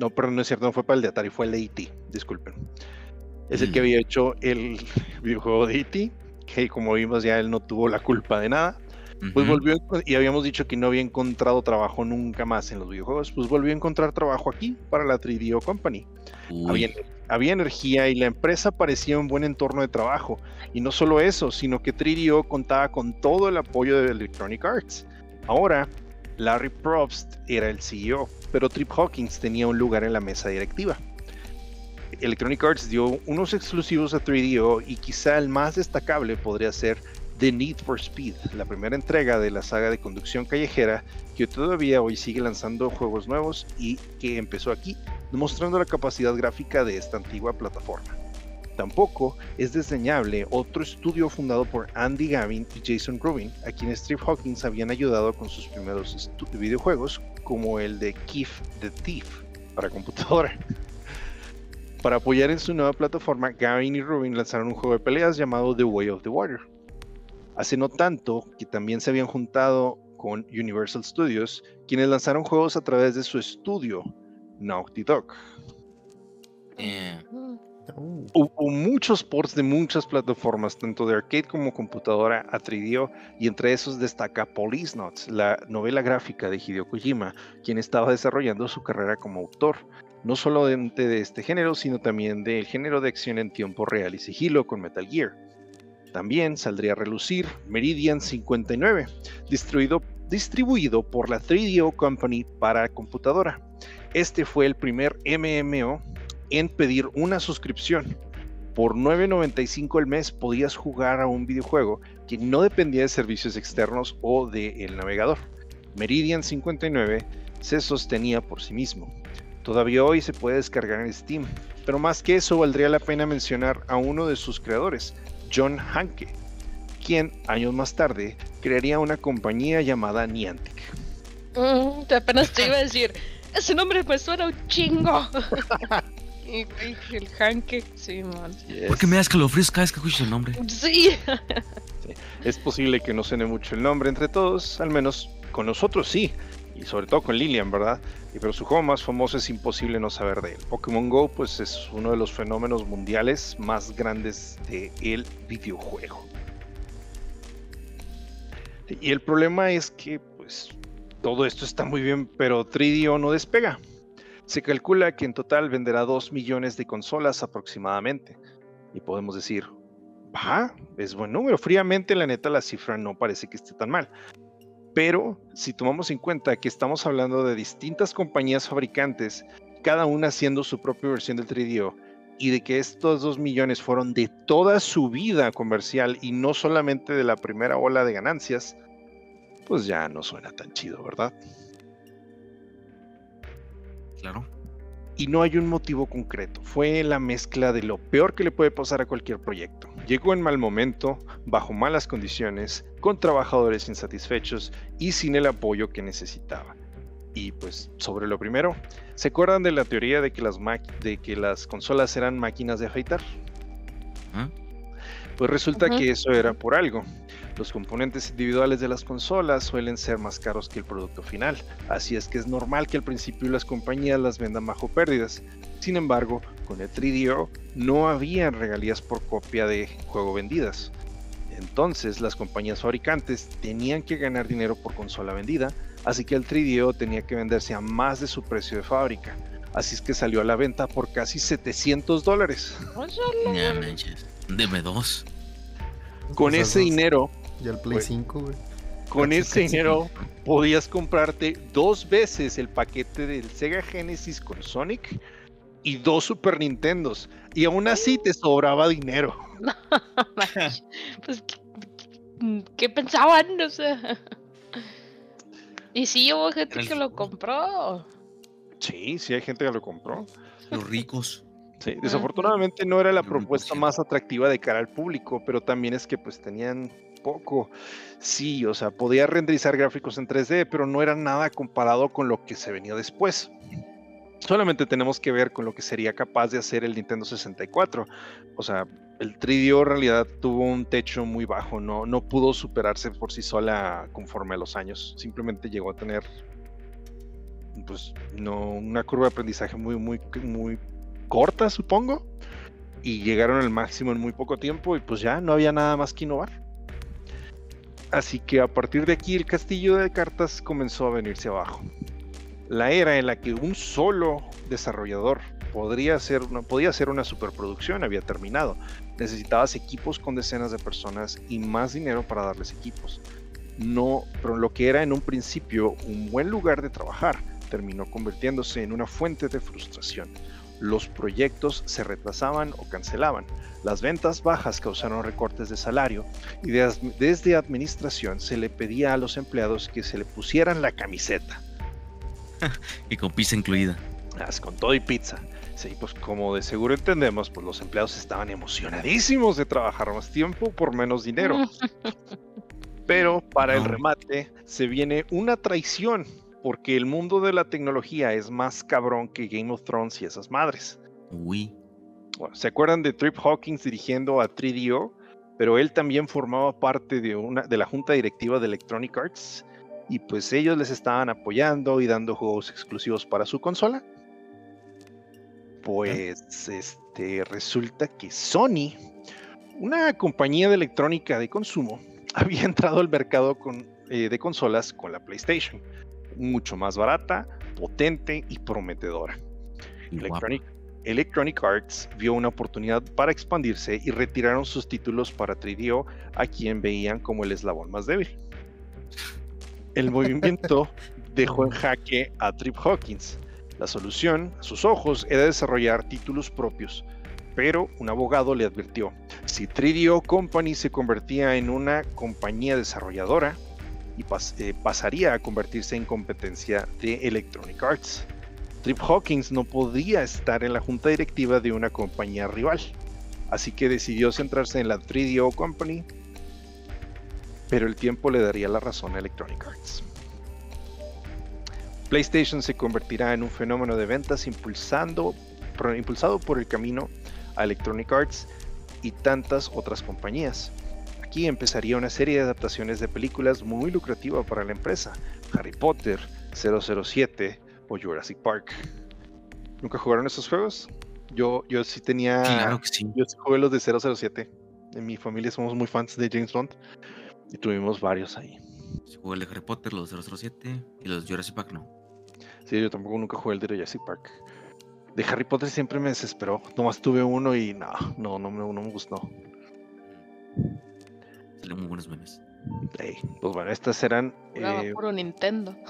no, perdón, no es cierto, no fue para el de Atari, fue el de E.T., disculpen. Es el que Mm. había hecho el videojuego de E.T., que como vimos ya él no tuvo la culpa de nada. Pues volvió, y habíamos dicho que no había encontrado trabajo nunca más en los videojuegos, pues volvió a encontrar trabajo aquí para la 3DO Company. Había, había energía y la empresa parecía un buen entorno de trabajo. Y no solo eso, sino que 3DO contaba con todo el apoyo de Electronic Arts. Ahora, Larry Probst era el CEO, pero Trip Hawkins tenía un lugar en la mesa directiva. Electronic Arts dio unos exclusivos a 3DO y quizá el más destacable podría ser The Need for Speed, la primera entrega de la saga de conducción callejera que todavía hoy sigue lanzando juegos nuevos y que empezó aquí, demostrando la capacidad gráfica de esta antigua plataforma. Tampoco es desdeñable otro estudio fundado por Andy Gavin y Jason Rubin, a quienes Trip Hawkins habían ayudado con sus primeros videojuegos, como el de Keef the Thief para computadora. Para apoyar en su nueva plataforma, Gavin y Rubin lanzaron un juego de peleas llamado The Way of the Water. Hace no tanto que también se habían juntado con Universal Studios, quienes lanzaron juegos a través de su estudio, Naughty Dog. eh, Mm. Hubo muchos ports de muchas plataformas, tanto de arcade como computadora, a 3DO, y entre esos destaca Police Notes, la novela gráfica de Hideo Kojima, quien estaba desarrollando su carrera como autor, no solo de, de este género, sino también del género de acción en tiempo real y sigilo con Metal Gear. También saldría a relucir Meridian 59, distribuido, por la 3DO Company para computadora. Este fue el primer MMO en pedir una suscripción. Por 9.95 al mes podías jugar a un videojuego que no dependía de servicios externos o del navegador. Meridian 59 se sostenía por sí mismo. Todavía hoy se puede descargar en Steam, pero más que eso valdría la pena mencionar a uno de sus creadores, John Hanke, quien años más tarde crearía una compañía llamada Niantic. Mm, te apenas te iba a decir, ese nombre me suena un chingo. y el Hanke, sí, man. ¿Por qué me das calofríos cada vez que escucho el nombre? Sí. Es posible que no suene mucho el nombre entre todos, al menos con nosotros sí, y sobre todo con Lilian, ¿verdad? Pero su juego más famoso es imposible no saber de él. Pokémon Go, pues es uno de los fenómenos mundiales más grandes de el videojuego. Y el problema es que, pues, todo esto está muy bien, pero 3DO no despega. Se calcula que en total venderá 2 millones de consolas aproximadamente. Y podemos decir, va, es buen número. Fríamente, la neta, la cifra no parece que esté tan mal. Pero si tomamos en cuenta que estamos hablando de distintas compañías fabricantes, cada una haciendo su propia versión del 3DO, y de que estos 2 millones fueron de toda su vida comercial y no solamente de la primera ola de ganancias, pues ya no suena tan chido, ¿verdad? Claro. Y no hay un motivo concreto. Fue la mezcla de lo peor que le puede pasar a cualquier proyecto. Llegó en mal momento, bajo malas condiciones, con trabajadores insatisfechos y sin el apoyo que necesitaba. Y pues sobre lo primero, ¿se acuerdan de la teoría de que las, de que las consolas eran máquinas de afeitar? Pues resulta que eso era por algo. Los componentes individuales de las consolas suelen ser más caros que el producto final, así es que es normal que al principio las compañías las vendan bajo pérdidas. Sin embargo, con el 3DO no había regalías por copia de juego vendidas. Entonces las compañías fabricantes tenían que ganar dinero por consola vendida, así que el 3DO tenía que venderse a más de su precio de fábrica. Así es que salió a la venta por casi 700 dólares. Deme dos. Con ese dinero Ya el Play Güey. 5, güey. Con ese dinero podías comprarte dos veces el paquete del Sega Genesis con Sonic y dos Super Nintendos. Y aún así te sobraba dinero. pues, ¿qué, qué pensaban? O sea. Y sí, hubo gente que lo compró. Sí, sí hay gente que lo compró. Los ricos. Sí, desafortunadamente no era la propuesta más atractiva de cara al público, pero también es que pues tenían poco. Sí, o sea, podía renderizar gráficos en 3D, pero no era nada comparado con lo que se venía después. Solamente tenemos que ver con lo que sería capaz de hacer el Nintendo 64. O sea, el 3DO en realidad tuvo un techo muy bajo, no, no pudo superarse por sí sola conforme a los años. Simplemente llegó a tener pues no una curva de aprendizaje muy muy muy corta, supongo, y llegaron al máximo en muy poco tiempo y pues ya no había nada más que innovar. Así que a partir de aquí el castillo de cartas comenzó a venirse abajo. La era en la que un solo desarrollador podría ser una, podía ser una superproducción había terminado. Necesitabas equipos con decenas de personas y más dinero para darles equipos. No, pero lo que era en un principio un buen lugar de trabajar terminó convirtiéndose en una fuente de frustración. Los proyectos se retrasaban o cancelaban. Las ventas bajas causaron recortes de salario y des- desde administración se le pedía a los empleados que se le pusieran la camiseta. Y con pizza incluida. Con todo y pizza. Sí, pues como de seguro entendemos, pues los empleados estaban emocionadísimos de trabajar más tiempo por menos dinero. Pero para el remate se viene una traición, porque el mundo de la tecnología es más cabrón que Game of Thrones y esas madres. Uy. Bueno, ¿Se acuerdan de Trip Hawkins dirigiendo a 3DO? Pero él también formaba parte de, una, de la junta directiva de Electronic Arts y pues ellos les estaban apoyando y dando juegos exclusivos para su consola. Pues este resulta que Sony, una compañía de electrónica de consumo, había entrado al mercado con, eh, de consolas con la PlayStation, mucho más barata, potente y prometedora. y. Electronic, Electronic Arts vio una oportunidad para expandirse y retiraron sus títulos para 3DO, a quien veían como el eslabón más débil. El movimiento dejó en jaque a Trip Hawkins. La solución, a sus ojos, era desarrollar títulos propios, pero un abogado le advirtió, si 3DO Company se convertía en una compañía desarrolladora, y pas- eh, pasaría a convertirse en competencia de Electronic Arts. Trip Hawkins no podía estar en la junta directiva de una compañía rival, así que decidió centrarse en la 3DO Company, pero el tiempo le daría la razón a Electronic Arts. PlayStation se convertirá en un fenómeno de ventas impulsando, impulsado por el camino a Electronic Arts y tantas otras compañías. Aquí empezaría una serie de adaptaciones de películas muy lucrativa para la empresa, Harry Potter, 007 o Jurassic Park. ¿Nunca jugaron esos juegos? Yo, yo sí tenía... Claro que sí. Yo sí jugué los de 007. En mi familia somos muy fans de James Bond y tuvimos varios ahí. Sí, Jugué el de Harry Potter, los 007 y los Jurassic Park no. Sí, yo tampoco nunca jugué el de Jurassic Park. De Harry Potter siempre me desesperó. Nomás tuve uno y no, no, no no me gustó. Salieron muy buenos memes. Ey, pues bueno, estas eran... Jugaba eh, puro Nintendo.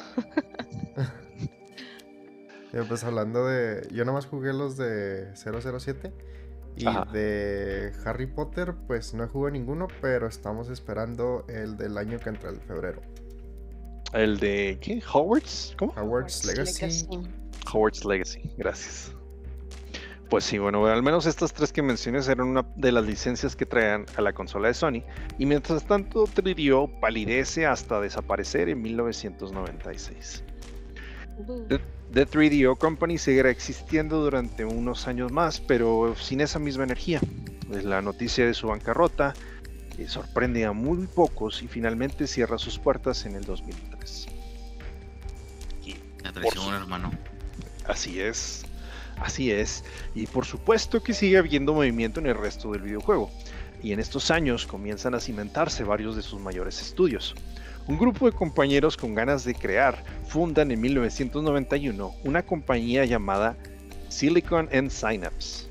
Eh, pues hablando de. Yo nomás jugué los de 007. Y Ajá. de Harry Potter, pues no he jugado ninguno, pero estamos esperando el del año que entra, el febrero. el de... ¿Qué? ¿Hogwarts? ¿Cómo? Hogwarts Legacy. Hogwarts Legacy, gracias. Pues sí, bueno, al menos estas tres que mencioné eran una de las licencias que traían a la consola de Sony. Y mientras tanto, 3DO palidece hasta desaparecer en 1996. Uh, The 3DO Company seguirá existiendo durante unos años más, pero sin esa misma energía. Pues La noticia de su bancarrota eh, sorprende a muy pocos y finalmente cierra sus puertas en el 2003. Y La traición, hermano. Así es, así es. Y por supuesto que sigue habiendo movimiento en el resto del videojuego. Y en estos años comienzan a cimentarse varios de sus mayores estudios. Un grupo de compañeros con ganas de crear fundan en 1991 una compañía llamada Silicon and Synapse.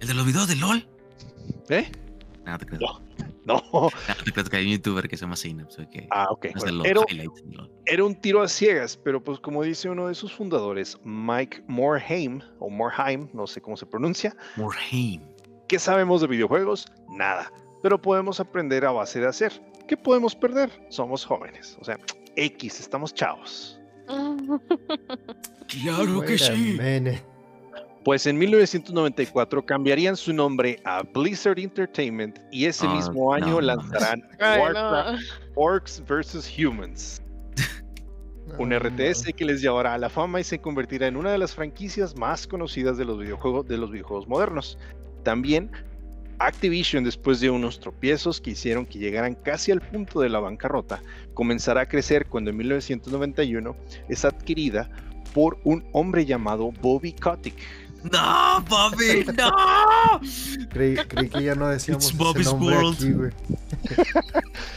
¿El de los videos de LOL? ¿Eh? Nada, te creas. No. No. Creo que hay un youtuber que se llama Synapse. Ah, ok. bueno, era, era un tiro a ciegas, pero pues como dice uno de sus fundadores, Mike Morhaime, o Morhaime, no sé cómo se pronuncia, Morhaime. ¿qué sabemos de videojuegos? Nada. Pero podemos aprender a base de hacer. ¿Qué podemos perder? Somos jóvenes. O sea, X, estamos chavos. Claro que sí. Pues en 1994 cambiarían su nombre a Blizzard Entertainment y ese Ah, mismo año no, no, lanzarán Ay, Warcraft no. Orcs vs. Humans, un No, RTS que les llevará a la fama y se convertirá en una de las franquicias más conocidas de los videojuegos, de los videojuegos modernos. También Activision, después de unos tropiezos que hicieron que llegaran casi al punto de la bancarrota, comenzará a crecer cuando en 1991 es adquirida por un hombre llamado Bobby Kotick. No, Bobby, no. Creí, creí que ya no decíamos It's ese Bobby's nombre World. aquí, güey.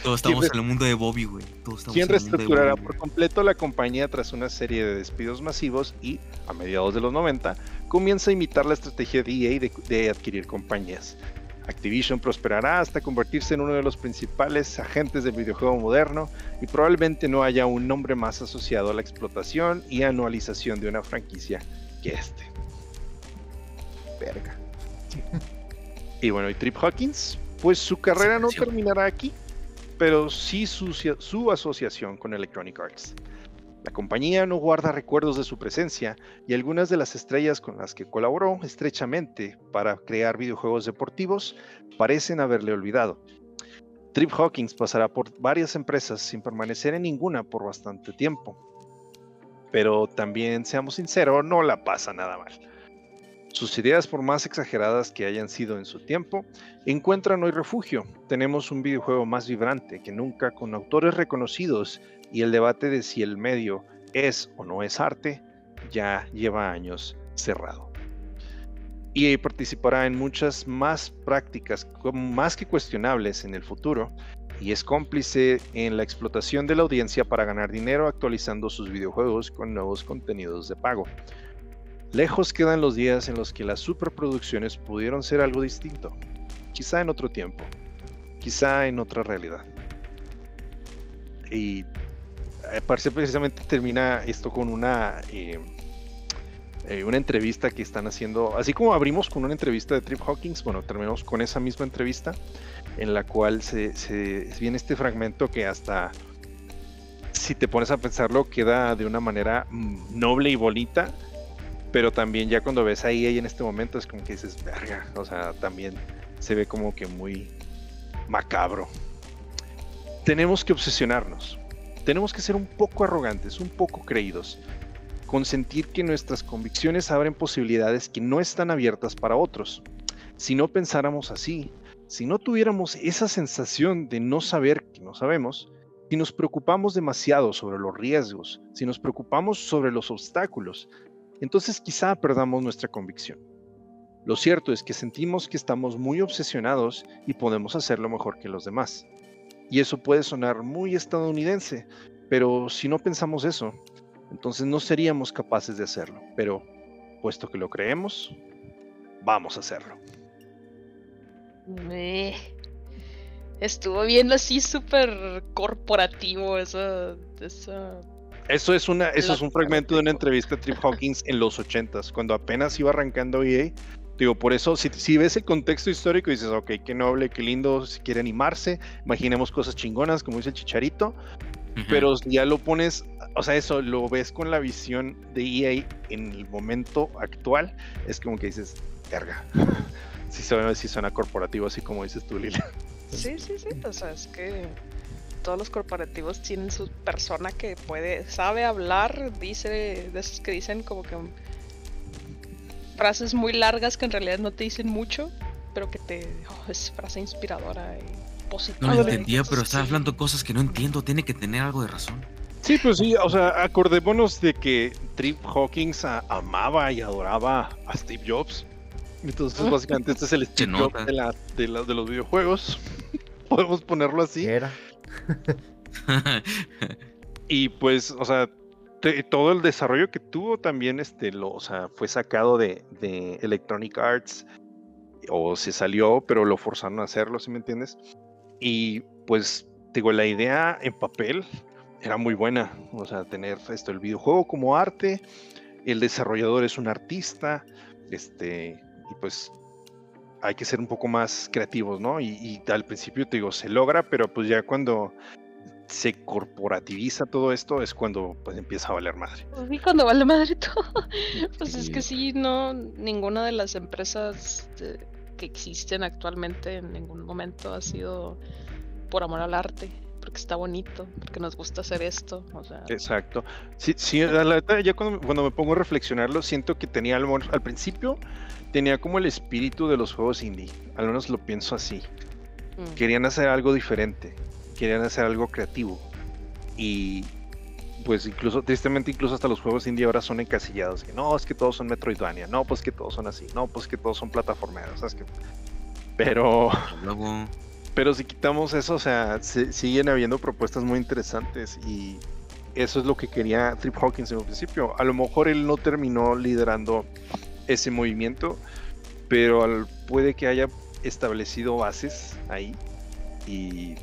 Todos estamos en el mundo de Bobby, güey. Todos estamos quien en el mundo de reestructurará Bobby, por güey. completo la compañía tras una serie de despidos masivos y, a mediados de los 90, comienza a imitar la estrategia de EA de, de adquirir compañías. Activision prosperará hasta convertirse en uno de los principales agentes del videojuego moderno y probablemente no haya un nombre más asociado a la explotación y anualización de una franquicia que este. Verga. Y bueno, y Trip Hawkins, pues su carrera no terminará aquí, pero sí su, su asociación con Electronic Arts. La compañía no guarda recuerdos de su presencia y algunas de las estrellas con las que colaboró estrechamente para crear videojuegos deportivos parecen haberle olvidado. Trip Hawkins pasará por varias empresas sin permanecer en ninguna por bastante tiempo. Pero también, seamos sinceros, no la pasa nada mal. Sus ideas, por más exageradas que hayan sido en su tiempo, encuentran hoy refugio. Tenemos un videojuego más vibrante que nunca, con autores reconocidos y el debate de si el medio es o no es arte ya lleva años cerrado. EA participará en muchas más prácticas, más que cuestionables en el futuro, y es cómplice en la explotación de la audiencia para ganar dinero actualizando sus videojuegos con nuevos contenidos de pago. Lejos quedan los días en los que las superproducciones pudieron ser algo distinto, quizá en otro tiempo, quizá en otra realidad. Y eh, parece precisamente termina esto con una eh, eh, una entrevista que están haciendo, así como abrimos con una entrevista de Trip Hawkins, bueno, terminamos con esa misma entrevista en la cual se, se viene este fragmento que hasta si te pones a pensarlo queda de una manera mm, noble y bonita, pero también ya cuando ves ahí en este momento es como que dices, verga, o sea, también se ve como que muy macabro. Tenemos que obsesionarnos, tenemos que ser un poco arrogantes, un poco creídos, consentir que nuestras convicciones abren posibilidades que no están abiertas para otros. Si no pensáramos así, si no tuviéramos esa sensación de no saber que no sabemos, si nos preocupamos demasiado sobre los riesgos, si nos preocupamos sobre los obstáculos, entonces quizá perdamos nuestra convicción. Lo cierto es que sentimos que estamos muy obsesionados y podemos hacerlo mejor que los demás. Y eso puede sonar muy estadounidense, pero si no pensamos eso, entonces no seríamos capaces de hacerlo. Pero, puesto que lo creemos, vamos a hacerlo. Estuvo bien así súper corporativo esa... Eso es, una, eso es un fragmento de una entrevista de Trip Hawkins en los 80s, cuando apenas iba arrancando EA. Digo, por eso, si, si ves el contexto histórico, dices, ok, qué noble, qué lindo, si quiere animarse, imaginemos cosas chingonas, como dice el chicharito, pero ya lo pones, o sea, eso lo ves con la visión de EA en el momento actual, es como que dices, verga. Si suena, sí suena corporativo, así como dices tú, Lila. Sí, sí, sí, o sea, es que todos los corporativos tienen su persona que puede, sabe hablar, dice, de esos que dicen como que frases muy largas que en realidad no te dicen mucho, pero que te, oh, es frase inspiradora y positiva. No lo entendía, pero está hablando cosas que no entiendo. Tiene que tener algo de razón. Sí, pues sí, o sea, acordémonos de que Trip Hawkins a- amaba y adoraba a Steve Jobs. Entonces, básicamente, este es el Steve Jobs de, la- de la- de los videojuegos. Podemos ponerlo así. Era. Y pues, o sea, todo el desarrollo que tuvo también, este, lo, o sea, fue sacado de, de Electronic Arts o se salió, pero lo forzaron a hacerlo, ¿sí me entiendes? Y pues, digo, la idea en papel era muy buena. O sea, tener esto, el videojuego como arte, el desarrollador es un artista, este, y pues hay que ser un poco más creativos, ¿no? Y, y, al principio te digo, se logra, pero pues ya cuando se corporativiza todo esto es cuando pues empieza a valer madre. Y cuando vale madre todo. pues es que sí, no, ninguna de las empresas que existen actualmente en ningún momento ha sido por amor al arte porque está bonito, porque nos gusta hacer esto. O sea... Exacto. Sí, sí, la verdad, ya cuando, cuando, me pongo a reflexionarlo, siento que tenía algo, al principio tenía como el espíritu de los juegos indie, al menos lo pienso así. Mm. Querían hacer algo diferente, querían hacer algo creativo. Y pues incluso, tristemente, incluso hasta los juegos indie ahora son encasillados. Que no, es que todos son Metroidvania, no, pues que todos son así, no, pues que todos son plataformeros, ¿sabes? Que... Pero... Luego... Pero si quitamos eso, o sea, siguen habiendo propuestas muy interesantes y eso es lo que quería Trip Hawkins en un principio. A lo mejor él no terminó liderando ese movimiento, pero puede que haya establecido bases ahí y,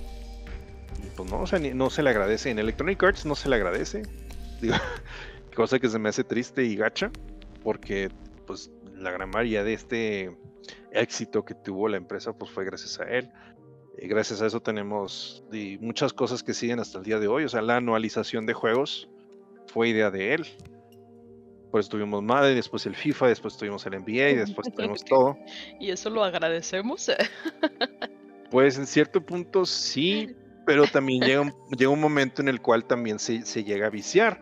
pues no, o sea, no se le agradece. En Electronic Arts no se le agradece. Digo, cosa que se me hace triste y gacha, porque pues la gran mayoría de este éxito que tuvo la empresa pues fue gracias a él. Y gracias a eso tenemos muchas cosas que siguen hasta el día de hoy. O sea, la anualización de juegos fue idea de él. Pues tuvimos Madden, después el FIFA, después tuvimos el NBA, y después tuvimos todo. ¿Y eso lo agradecemos? pues en cierto punto sí, pero también llega un, llega un momento en el cual también se, se, llega a viciar.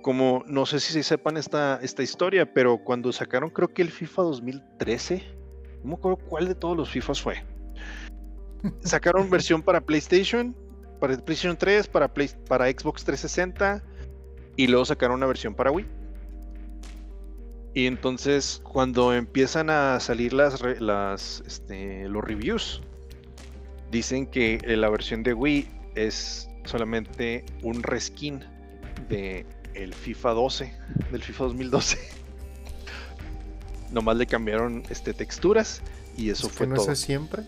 Como no sé si se sepan esta, esta historia, pero cuando sacaron creo que el FIFA 2013, no me acuerdo cuál de todos los FIFAs fue sacaron versión para PlayStation, para PlayStation 3, para, para Xbox 360 y luego sacaron una versión para Wii. Y entonces cuando empiezan a salir las, las este, los reviews, dicen que la versión de Wii es solamente un reskin de el FIFA 12, del FIFA 2012. Nomás le cambiaron este, texturas y eso fue no todo. Siempre.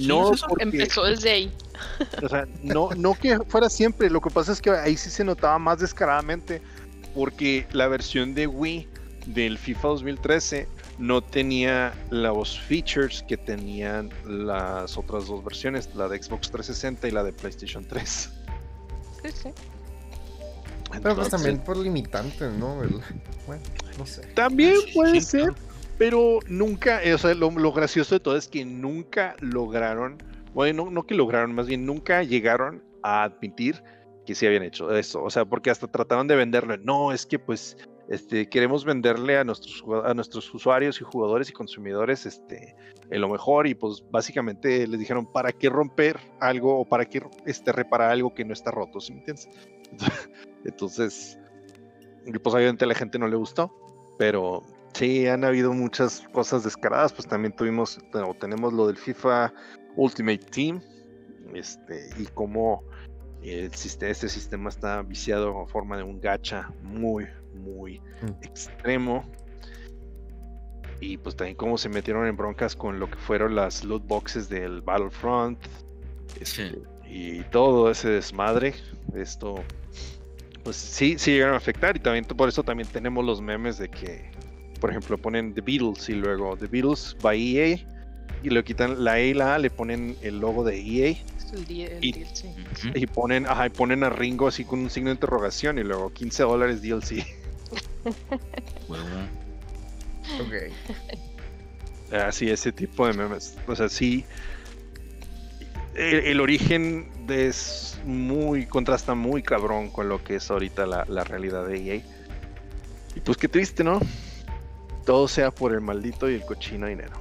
No, empezó desde ahí. O sea, no, no que fuera siempre, lo que pasa es que ahí sí se notaba más descaradamente, porque la versión de Wii del FIFA 2013 no tenía los features que tenían las otras dos versiones, la de Xbox 360 y la de PlayStation 3. Sí, sí. Pero pues también por limitantes, ¿no? bueno, no sé. También puede ser, pero nunca, o sea, lo, gracioso de todo es que nunca lograron, bueno, no, que lograron, más bien nunca llegaron a admitir que sí habían hecho eso. O sea, porque hasta trataron de venderlo. No, es que pues este, queremos venderle a nuestros, a nuestros usuarios y jugadores y consumidores este, lo mejor y pues básicamente les dijeron, ¿para qué romper algo o para qué este, reparar algo que no está roto? ¿Sí me entiendes? Entonces, pues obviamente a la gente no le gustó, pero Sí, han habido muchas cosas descaradas, pues también tuvimos, o tenemos lo del FIFA Ultimate Team, este, y cómo el este sistema está viciado en forma de un gacha muy, muy mm. extremo. Y pues también cómo se metieron en broncas con lo que fueron las loot boxes del Battlefront. Este, y todo ese desmadre. Esto, pues sí, sí llegaron a afectar. Y también por eso también tenemos los memes de que por ejemplo, ponen The Beatles y luego The Beatles by EA y le quitan la E y la A, le ponen el logo de EA. y, ponen, ajá, ponen a Ringo así con un signo de interrogación y luego 15 dólares DLC. ok. Así, ese tipo de memes. O sea, sí. El, origen es muy. contrasta muy cabrón con lo que es ahorita la, la realidad de EA. Y pues qué triste, ¿no? todo sea por el maldito y el cochino dinero.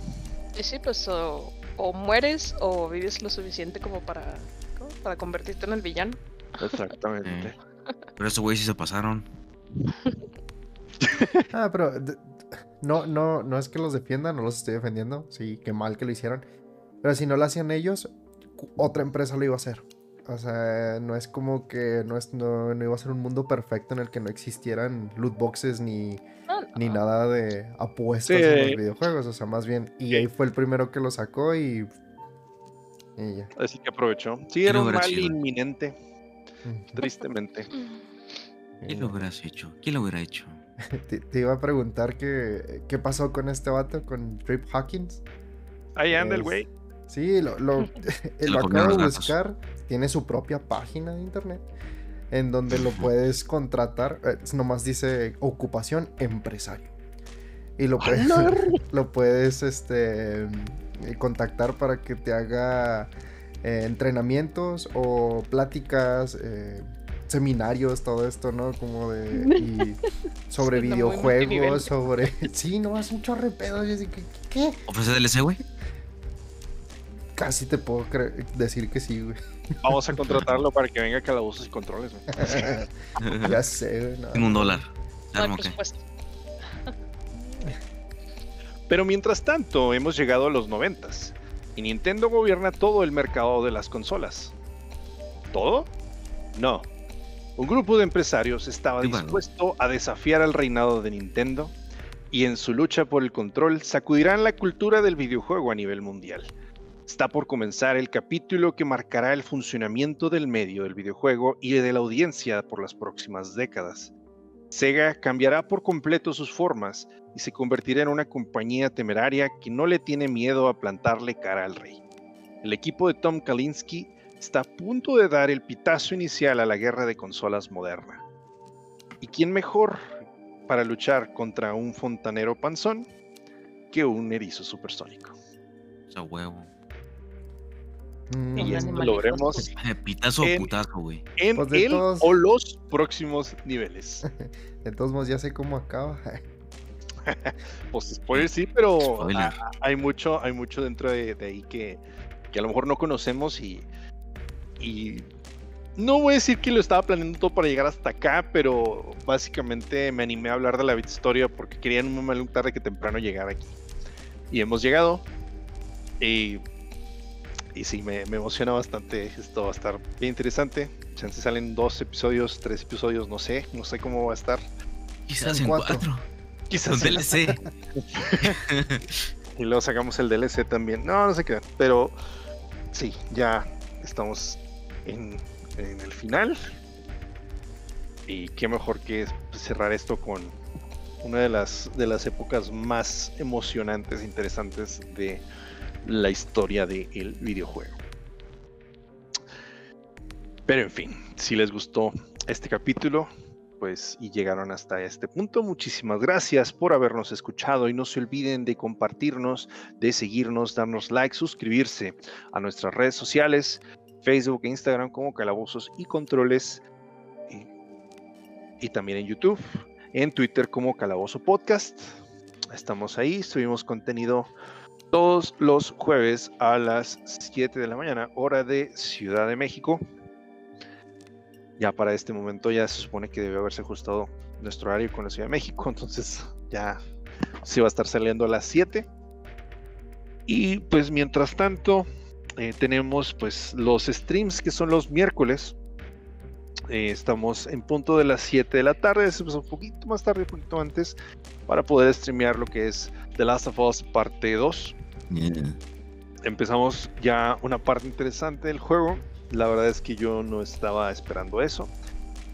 Sí, pues o, mueres o vives lo suficiente como para, para convertirte en el villano. Exactamente. Pero esos güeyes sí se pasaron. ah, pero no, no, no es que los defienda, no los estoy defendiendo. Sí, qué mal que lo hicieron. Pero si no lo hacían ellos, otra empresa lo iba a hacer. O sea, no es como que no, es, no, iba a ser un mundo perfecto en el que no existieran loot boxes ni, ni nada de apuestas en los videojuegos. O sea, más bien EA fue el primero que lo sacó y Y ya. Así que aprovechó. Sí, ¿Quién era un mal sido? inminente, tristemente. ¿Quién lo hubieras hecho? ¿Quién lo hubiera hecho? Te, te iba a preguntar que, qué pasó con este vato, con Trip Hawkins. Ahí anda el güey. Sí, lo, lo, lo acabo de buscar. Tiene su propia página de internet en donde lo puedes contratar. eh, nomás dice ocupación empresario. Y lo puedes, lo puedes este, eh, contactar para que te haga eh, entrenamientos o pláticas, eh, seminarios, todo esto, ¿no? Como de. Y sobre videojuegos, sobre. Sí, no, es un chorre pedo. Yo así que, ¿qué? ¿Ofrece DLC, güey? Casi te puedo cre- decir que sí, güey. Vamos a contratarlo para que venga a calabozos y controles. güey. ya sé, güey. no. Tengo un dólar. No ¿qué? presupuesto. Pero mientras tanto, hemos llegado a los noventas y Nintendo gobierna todo el mercado de las consolas. ¿Todo? No. Un grupo de empresarios estaba dispuesto a desafiar al reinado de Nintendo y en su lucha por el control sacudirán la cultura del videojuego a nivel mundial. Está por comenzar el capítulo que marcará el funcionamiento del medio del videojuego y de la audiencia por las próximas décadas. Sega cambiará por completo sus formas y se convertirá en una compañía temeraria que no le tiene miedo a plantarle cara al rey. El equipo de Tom Kalinske está a punto de dar el pitazo inicial a la guerra de consolas moderna. ¿Y quién mejor para luchar contra un fontanero panzón que un erizo supersónico? O sea, huevo. Mm, Y esto lo veremos. Eh, Pitazo o En- putazo, güey. en Pues el todos- o los próximos niveles. de todos modos, ya sé cómo acaba. Pues spoiler sí, pero Spoiler. ah, hay mucho, hay mucho dentro de, de ahí que, que a lo mejor no conocemos y, y no voy a decir que lo estaba planeando todo para llegar hasta acá, pero básicamente me animé a hablar de la historia porque quería en un momento tarde que temprano llegar aquí. Y hemos llegado. Y, y sí, me, me emociona bastante. Esto va a estar bien interesante. Chance salen dos episodios, tres episodios, no sé, no sé cómo va a estar. Quizás en cuatro. cuatro. Quizás Con en- DLC. Y luego sacamos el DLC también. No, no sé qué. Pero sí, ya estamos en, el final. Y qué mejor que cerrar esto con una de las, de las épocas más emocionantes e interesantes de la historia del videojuego. Pero en fin, si les gustó este capítulo, pues y llegaron hasta este punto. Muchísimas gracias por habernos escuchado y no se olviden de compartirnos, de seguirnos, darnos like, suscribirse a nuestras redes sociales, Facebook e Instagram como Calabozos y Controles y, y también en YouTube, en Twitter como Calabozo Podcast. Estamos ahí, subimos contenido todos los jueves a las 7 de la mañana, hora de Ciudad de México ya para este momento ya se supone que debe haberse ajustado nuestro horario con la Ciudad de México, entonces ya se va a estar saliendo a las 7. Y pues mientras tanto eh, tenemos pues los streams que son los miércoles. Eh, estamos en punto de las 7 de la tarde, es un poquito más tarde, un poquito antes, para poder streamear lo que es The Last of Us parte 2 Yeah. empezamos ya una parte interesante del juego. La verdad es que yo no estaba esperando eso.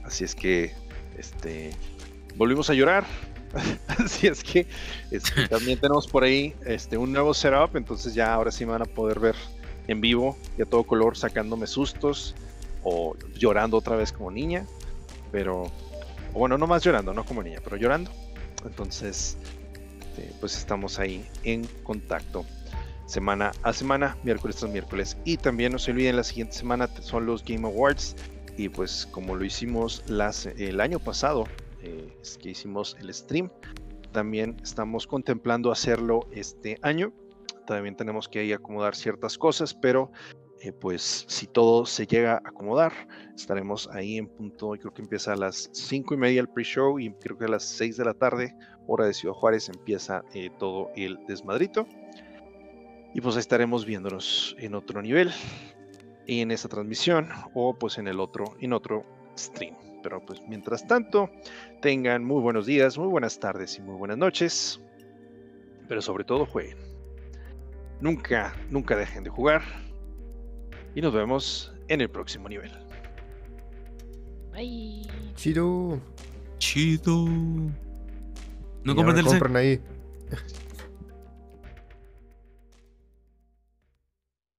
Así es que este volvimos a llorar. Así es que este, también tenemos por ahí este, un nuevo setup. Entonces ya ahora sí me van a poder ver en vivo y a todo color sacándome sustos o llorando otra vez como niña. Pero bueno, no más llorando, no como niña, pero llorando. Entonces, este, pues estamos ahí en contacto semana a semana, miércoles tras miércoles. Y también no se olviden, la siguiente semana son los Game Awards. Y pues como lo hicimos el año pasado, eh, es que hicimos el stream, también estamos contemplando hacerlo este año. También tenemos que ahí acomodar ciertas cosas, pero eh, pues si todo se llega a acomodar, estaremos ahí en punto, creo que empieza a las 5 y media el pre-show y creo que a las 6 de la tarde, hora de Ciudad Juárez, empieza eh, todo el desmadrito. Y pues ahí estaremos viéndonos en otro nivel, en esa transmisión o pues en el otro, en otro stream. Pero pues mientras tanto, tengan muy buenos días, muy buenas tardes y muy buenas noches. Pero sobre todo jueguen. Nunca, nunca dejen de jugar. y nos vemos en el próximo nivel. Bye. Chido. Chido. No compren DLC. compren ahí.